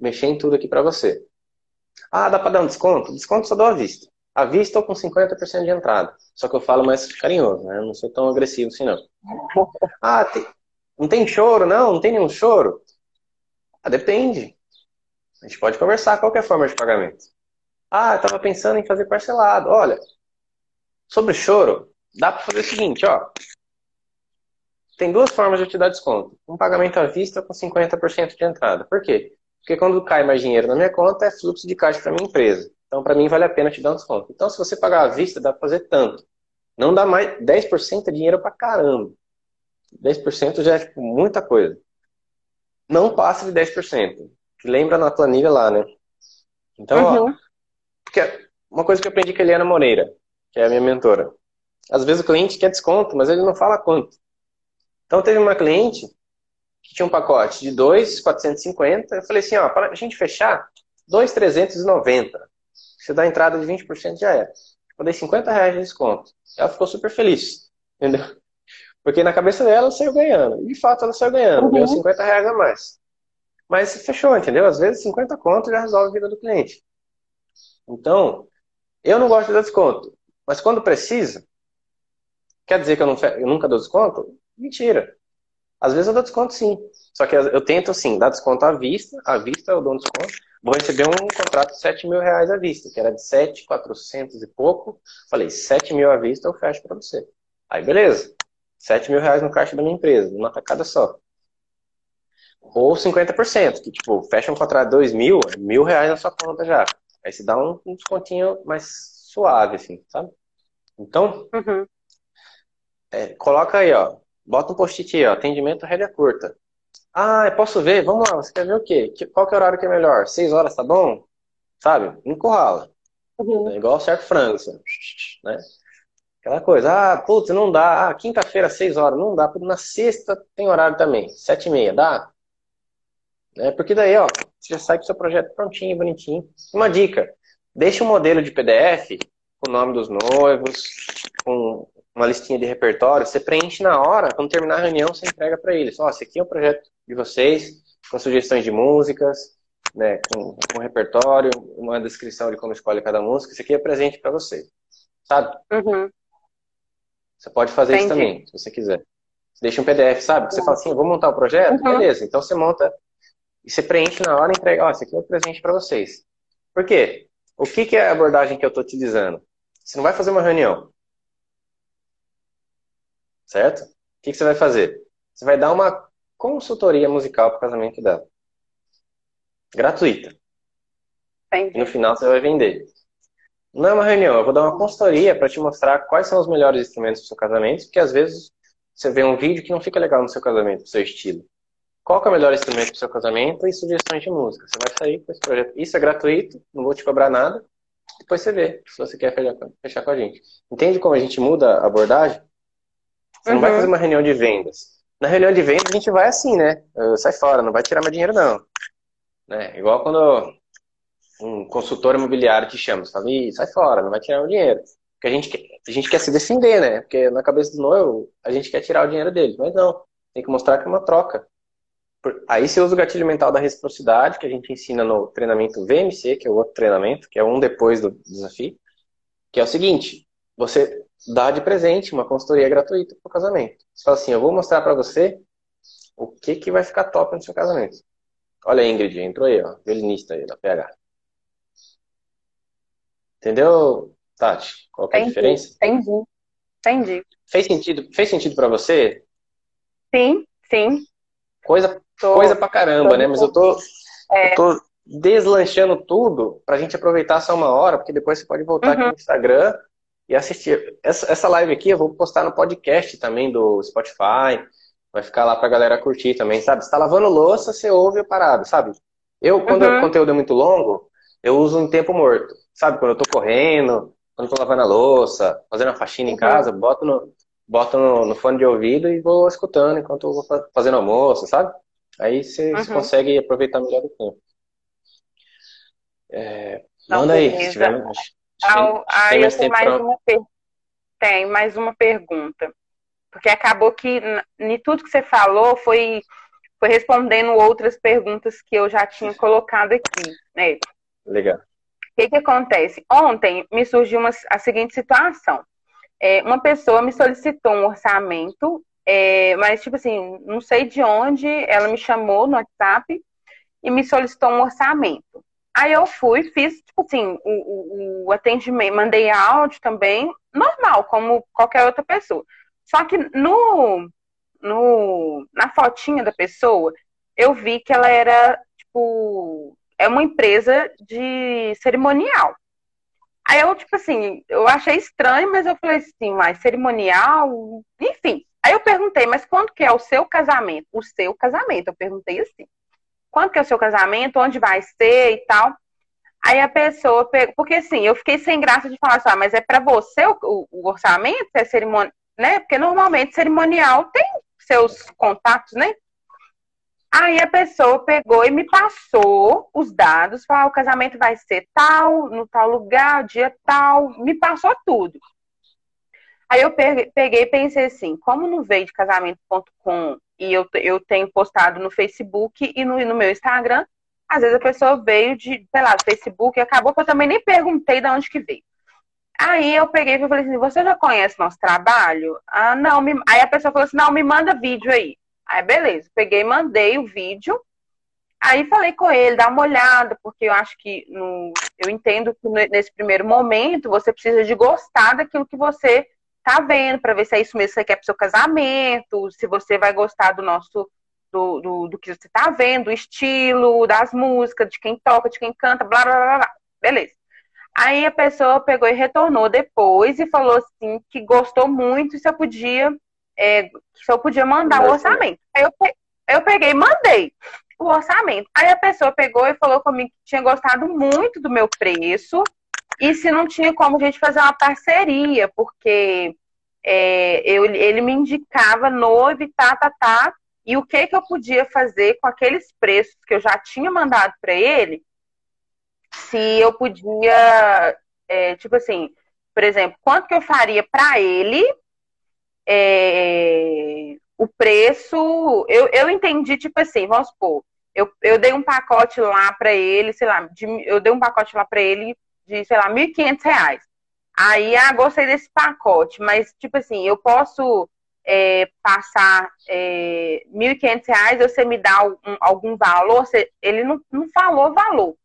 mexer em tudo aqui para você. Ah, dá para dar um desconto? Desconto só dou à vista. À vista ou com 50% de entrada. Só que eu falo mais carinhoso, né? Eu não sou tão agressivo assim, não. Ah, tem, não tem choro, não? Não tem nenhum choro? Ah, depende. A gente pode conversar qual a forma de pagamento. Ah, eu estava pensando em fazer parcelado. Olha, sobre choro, dá para fazer o seguinte, ó. Tem duas formas de eu te dar desconto. Um pagamento à vista com 50% de entrada. Por quê? Porque quando cai mais dinheiro na minha conta, é fluxo de caixa para minha empresa. Então, para mim, vale a pena te dar um desconto. Então, se você pagar à vista, dá para fazer tanto. Não dá mais 10% é dinheiro para caramba. 10% já é tipo, muita coisa. Não passa de 10%. Lembra na planilha lá, né? Então, uhum. ó, porque uma coisa que eu aprendi com a Eliana Moreira. que é a minha mentora. Às vezes o cliente quer desconto, mas ele não fala quanto. Então teve uma cliente que tinha um pacote de 2,450. Eu falei assim, ó, para a gente fechar, 2,390. Você dá entrada de 20% já era. Eu dei 50 reais de desconto. Ela ficou super feliz, entendeu? Porque na cabeça dela ela saiu ganhando. E de fato ela saiu ganhando, uhum. ganhou 50 reais a mais. Mas fechou, entendeu? Às vezes 50 conto já resolve a vida do cliente. Então, eu não gosto de dar desconto. Mas quando precisa, quer dizer que eu, não, eu nunca dou desconto? Mentira. Às vezes eu dou desconto sim. Só que eu tento, assim, dar desconto à vista. À vista eu dou um desconto. Vou receber um contrato de 7 mil reais à vista, que era de 7,400 e pouco. Falei, 7 mil à vista eu fecho para você. Aí, beleza. 7 mil reais no caixa da minha empresa, numa tacada só. Ou 50%, que, tipo, fecha um contrato de 2 mil, é mil reais na sua conta já. Aí você dá um, um descontinho mais suave, assim, sabe? Então, uhum. é, coloca aí, ó. Bota um post-it aí, ó. Atendimento rédea curta. Ah, eu posso ver? Vamos lá, você quer ver o quê? Qual que é o horário que é melhor? Seis horas tá bom? Sabe? Encurrala. Uhum. É igual certo frango, assim, né? Aquela coisa, ah, putz, não dá. Ah, quinta-feira, seis horas, não dá. Na sexta tem horário também, sete e meia, dá? É, porque daí, ó, você já sai com o seu projeto prontinho, bonitinho. Uma dica, deixa um modelo de PDF com o nome dos noivos, com uma listinha de repertório, você preenche na hora, quando terminar a reunião, você entrega para eles. Ó, esse aqui é o projeto de vocês, com sugestões de músicas, né, com, com repertório, uma descrição de como escolhe cada música. Esse aqui é presente para você, sabe? Uhum. Você pode fazer Entendi. isso também, se você quiser. Você deixa um PDF, sabe? Você uhum. fala assim, vou montar o projeto? Uhum. Beleza, então você monta e você preenche na hora e entrega, ó, esse aqui é o presente para vocês. Por quê? O que, que é a abordagem que eu estou utilizando? Você não vai fazer uma reunião. Certo? O que, que você vai fazer? Você vai dar uma consultoria musical para o casamento dela. Gratuita. Entendi. E no final você vai vender. Não é uma reunião, eu vou dar uma consultoria para te mostrar quais são os melhores instrumentos do seu casamento, porque às vezes você vê um vídeo que não fica legal no seu casamento, no seu estilo qual é o melhor instrumento para o seu casamento e sugestões de música. Você vai sair com esse projeto. Isso é gratuito, não vou te cobrar nada. Depois você vê se você quer fechar com a gente. Entende como a gente muda a abordagem? Você uhum. não vai uhum. fazer uma reunião de vendas. Na reunião de vendas a gente vai assim, né? Sai fora, não vai tirar meu dinheiro não. Né? Igual quando um consultor imobiliário te chama, você fala, sai fora, não vai tirar meu dinheiro. Porque a gente, quer, a gente quer se defender, né? Porque na cabeça do noivo a gente quer tirar o dinheiro dele. Mas não, tem que mostrar que é uma troca. Aí você usa o gatilho mental da reciprocidade, que a gente ensina no treinamento VMC, que é o outro treinamento, que é um depois do desafio, que é o seguinte, você dá de presente uma consultoria gratuita para o casamento. Você fala assim, eu vou mostrar para você o que, que vai ficar top no seu casamento. Olha a Ingrid, entrou aí, ó, violinista aí da PH. Entendeu, Tati? Qual é a diferença? Entendi. Entendi. Fez sentido, fez sentido para você? Sim, sim. Coisa Tô, coisa pra caramba, né? Mas eu tô, é. eu tô deslanchando tudo pra gente aproveitar só uma hora, porque depois você pode voltar uhum. aqui no Instagram e assistir. Essa, essa live aqui eu vou postar no podcast também do Spotify. Vai ficar lá pra galera curtir também, sabe? Você tá lavando louça, você ouve a parada, sabe? Eu, quando uhum. o conteúdo é muito longo, eu uso em tempo morto. Sabe? Quando eu tô correndo, quando eu tô lavando a louça, fazendo a faxina uhum. em casa, boto no, boto no, no, fone de ouvido e vou escutando enquanto eu vou fazendo almoço, sabe? Aí você, uhum. consegue aproveitar melhor o tempo. É, Não, manda aí, se tiver. Ao, aí eu tenho mais pra... uma per... tem mais uma pergunta. Porque acabou que em tudo que você falou foi, foi respondendo outras perguntas que eu já tinha colocado aqui, né? Legal. O que, que acontece? Ontem me surgiu uma, a seguinte situação. É, uma pessoa me solicitou um orçamento é, mas, tipo assim, não sei de onde ela me chamou no WhatsApp e me solicitou um orçamento. Aí eu fui, fiz, tipo assim, o, o, o atendimento, mandei áudio também, normal, como qualquer outra pessoa. Só que no, no, na fotinha da pessoa, eu vi que ela era, tipo, é uma empresa de cerimonial. Aí eu, tipo assim, eu achei estranho, mas eu falei assim, mas cerimonial, enfim. Aí eu perguntei, mas quando que é o seu casamento? O seu casamento, eu perguntei assim. Quando que é o seu casamento? Onde vai ser e tal? Aí a pessoa pegou, porque assim, eu fiquei sem graça de falar assim, ah, mas é para você o, o, orçamento, é cerimônia, né? Porque normalmente cerimonial tem seus contatos, né? Aí a pessoa pegou e me passou os dados, falou, ah, o casamento vai ser tal, no tal lugar, dia tal, me passou tudo. Aí eu peguei e pensei assim, como no veio de casamento.com e eu, eu tenho postado no Facebook e no, no meu Instagram, às vezes a pessoa veio de, sei lá, do Facebook e acabou que eu também nem perguntei de onde que veio. Aí eu peguei e falei assim, você já conhece nosso trabalho? Ah, não. Me... Aí a pessoa falou assim, não, me manda vídeo aí. Aí, beleza. Peguei, mandei o vídeo. Aí falei com ele, dá uma olhada, porque eu acho que no, eu entendo que nesse primeiro momento você precisa de gostar daquilo que você tá vendo, para ver se é isso mesmo que você quer pro seu casamento, se você vai gostar do nosso, do, do, do que você tá vendo, do estilo, das músicas, de quem toca, de quem canta, blá blá blá blá. Beleza. Aí a pessoa pegou e retornou depois e falou assim que gostou muito e se eu podia é, se eu podia mandar o orçamento. Aí eu, eu peguei e mandei o orçamento. Aí a pessoa pegou e falou comigo que tinha gostado muito do meu preço e se não tinha como a gente fazer uma parceria, porque é, eu, ele me indicava noivo e tá, tá, tá, e o que que eu podia fazer com aqueles preços que eu já tinha mandado para ele, se eu podia, é, tipo assim, por exemplo, quanto que eu faria para ele é, o preço, eu, eu entendi, tipo assim, vamos supor, eu, eu dei um pacote lá para ele, sei lá, de, eu dei um pacote lá para ele de, sei lá, R$ 1.500. Aí, ah, gostei desse pacote, mas, tipo assim, eu posso é, passar é, R$ 1.500, você me dá um, algum valor? Você, ele não, não falou valor.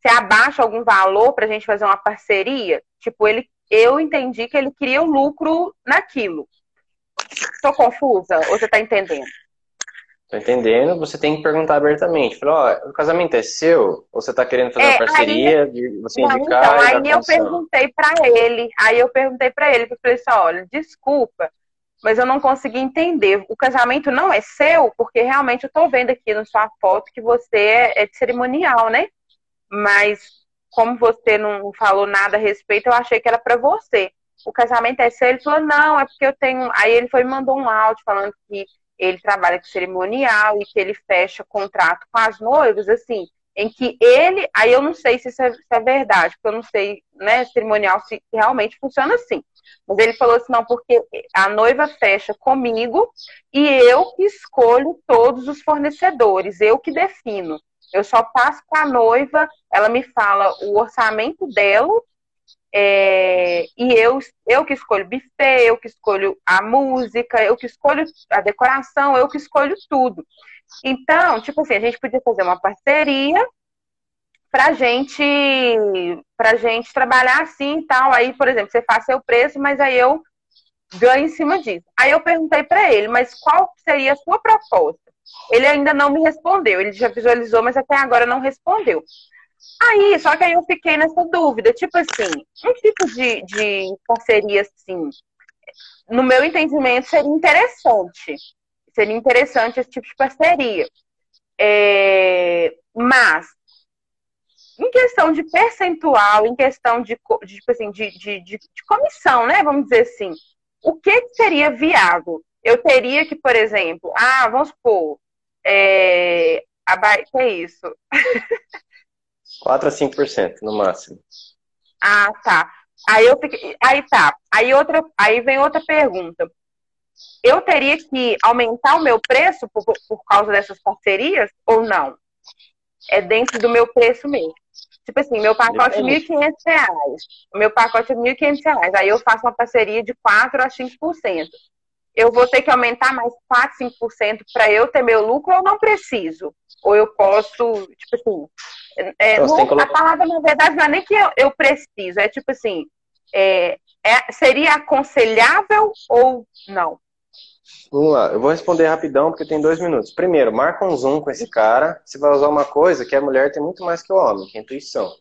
Você abaixa algum valor para a gente fazer uma parceria? Tipo, ele, eu entendi que ele queria o um lucro naquilo. Estou confusa ou você está entendendo? Tô entendendo, você tem que perguntar abertamente. Falar, ó, o casamento é seu? Ou você está querendo fazer é, uma parceria aí, de você não, indicar? Então, aí eu perguntei para ele, aí eu perguntei para ele, eu falei assim, olha, desculpa, mas eu não consegui entender. O casamento não é seu, porque realmente eu estou vendo aqui na sua foto que você é, é de cerimonial, né? Mas como você não falou nada a respeito, eu achei que era para você o casamento é seu? Ele falou, não, é porque eu tenho. Aí ele foi e mandou um áudio falando que ele trabalha com cerimonial e que ele fecha contrato com as noivas, assim, em que ele. Aí eu não sei se isso é, se é verdade, porque eu não sei, né, cerimonial se realmente funciona assim. Mas ele falou assim, não, porque a noiva fecha comigo e eu que escolho todos os fornecedores, eu que defino. Eu só passo para a noiva, ela me fala o orçamento dela é, e eu, eu que escolho buffet, eu que escolho a música, eu que escolho a decoração, eu que escolho tudo. Então, tipo assim, a gente podia fazer uma parceria pra gente pra gente trabalhar assim e tal. Aí, por exemplo, você faz seu preço, mas aí eu ganho em cima disso. Aí eu perguntei para ele, mas qual seria a sua proposta? Ele ainda não me respondeu. Ele já visualizou, mas até agora não respondeu. Aí, só que aí eu fiquei nessa dúvida, tipo assim, um tipo de, de parceria assim, no meu entendimento, seria interessante. Seria interessante esse tipo de parceria. É, mas, em questão de percentual, em questão de, de tipo assim, de, de, de, de, comissão, né? Vamos dizer assim, o que seria viável? Eu teria que, por exemplo, ah, vamos supor, é, a, que é isso? 4 a 5% no máximo. Ah, tá. Aí eu fiquei, aí tá. Aí outra, aí vem outra pergunta. Eu teria que aumentar o meu preço por, por causa dessas parcerias ou não? É dentro do meu preço mesmo. Tipo assim, meu pacote é R$ 1.500. O meu pacote é R$ 1.500. Aí eu faço uma parceria de 4 a 5%. Eu vou ter que aumentar mais 4, 5% para eu ter meu lucro ou não preciso? Ou eu posso, tipo assim, é, então, no, a palavra, na verdade, não é nem que eu, eu preciso, é tipo assim, é, é, seria aconselhável ou não? Vamos lá, eu vou responder rapidão porque tem dois minutos. Primeiro, marca um zoom com esse cara. Você vai usar uma coisa que a mulher tem muito mais que o homem, que é intuição.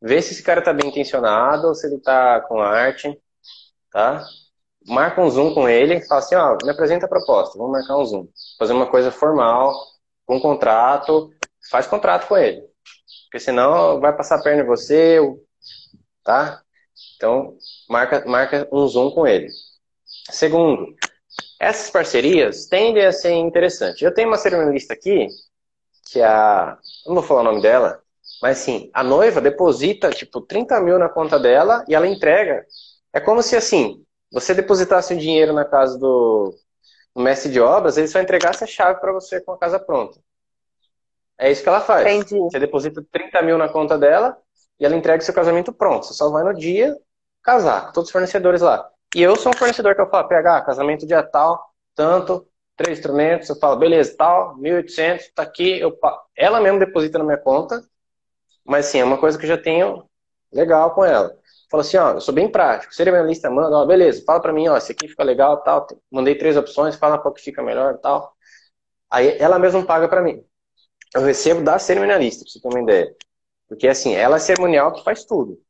Vê se esse cara tá bem intencionado ou se ele tá com arte, tá? Marca um zoom com ele e fala assim, ó, me apresenta a proposta, vamos marcar um zoom. Fazer uma coisa formal, com um contrato, faz contrato com ele. Porque senão vai passar a perna em você, tá? Então, marca, marca um zoom com ele. Segundo, essas parcerias tendem a ser interessantes. Eu tenho uma cerimonialista aqui, que é a. Não vou falar o nome dela, mas assim, a noiva deposita tipo 30 mil na conta dela e ela entrega. É como se assim, você depositasse o dinheiro na casa do, do mestre de obras, ele só entregasse a chave para você com a casa pronta. É isso que ela faz. Entendi. Você deposita 30 mil na conta dela e ela entrega o seu casamento pronto. Você só vai no dia casar, todos os fornecedores lá. E eu sou um fornecedor que eu falo, PH, casamento dia tal, tanto, três instrumentos, eu falo, beleza, tal, 1.800, tá aqui, eu, ela mesmo deposita na minha conta, mas sim, é uma coisa que eu já tenho legal com ela. Fala assim, ó, eu sou bem prático, cerimonialista manda, ó, beleza, fala pra mim, ó, esse aqui fica legal, tal, mandei três opções, fala qual que fica melhor, tal. Aí ela mesma paga pra mim. Eu recebo da cerimonialista, pra você ter uma ideia. Porque assim, ela é cerimonial que faz tudo.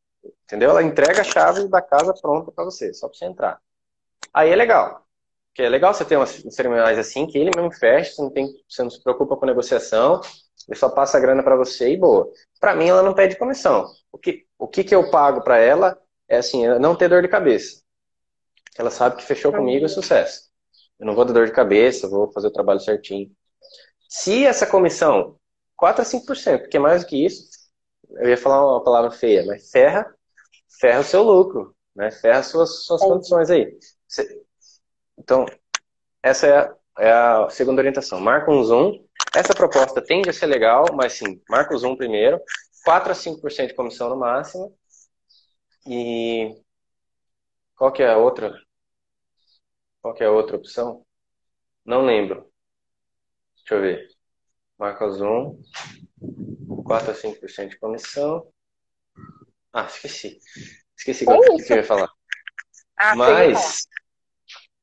Entendeu? Ela entrega a chave da casa pronta para você, só para você entrar. Aí é legal. Porque é legal você ter umas cerimoniais assim, que ele mesmo fecha, você não, tem, você não se preocupa com negociação, ele só passa a grana para você e boa. Para mim, ela não pede comissão. O que, o que, que eu pago para ela é assim, não ter dor de cabeça. Ela sabe que fechou comigo é sucesso. Eu não vou ter dor de cabeça, vou fazer o trabalho certinho. Se essa comissão, 4 a 5%, porque mais do que isso, eu ia falar uma palavra feia, mas ferra ferra o seu lucro, né? Ferra suas, suas é. condições aí. Então, essa é a, é a, segunda orientação. Marca um zoom. Essa proposta tende a ser legal, mas sim, marca o zoom primeiro. 4 a 5% de comissão no máximo. E qual que é a outra? Qual que é a outra opção? Não lembro. Deixa eu ver. Marca o zoom. 4 a 5% de comissão. Ah, esqueci. Esqueci é o que eu ia falar. Ah, Mas,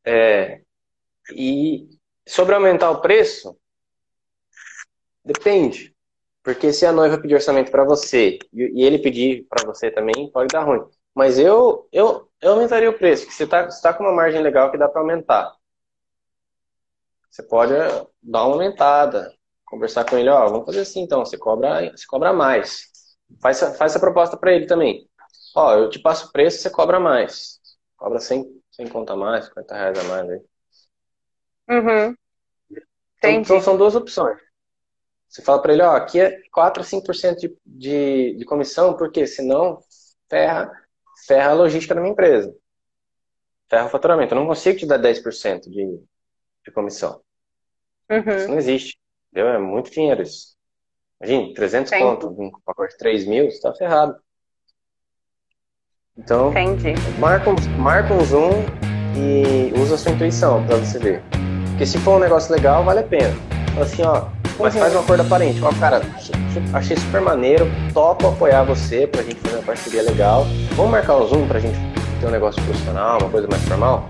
é, e sobre aumentar o preço, depende. Porque se a noiva pedir orçamento para você e ele pedir para você também, pode dar ruim. Mas eu, eu, eu aumentaria o preço, porque você está tá com uma margem legal que dá para aumentar. Você pode dar uma aumentada, conversar com ele, ó, vamos fazer assim então, você cobra, você cobra mais. Faz, faz essa proposta para ele também. Ó, eu te passo o preço, você cobra mais. Cobra sem, sem conta mais, 50 reais a mais aí. Uhum. Então, então, são duas opções. Você fala para ele, ó, aqui é 4 a 5% de, de, de comissão, porque senão ferra, ferra a logística da minha empresa. Ferra o faturamento. Eu não consigo te dar 10% de, de comissão. Uhum. Isso não existe. Entendeu? É muito dinheiro isso. Imagina, 300 Entendi. conto, um pacote de 3 mil, você tá ferrado. Então, Entendi. Marca, marca um zoom e usa a sua intuição para você ver. Porque se for um negócio legal, vale a pena. Fala assim, ó, mas faz um acordo aparente. Ó, cara, achei super maneiro, topo apoiar você pra gente fazer uma parceria legal. Vamos marcar um zoom pra gente ter um negócio profissional, uma coisa mais formal?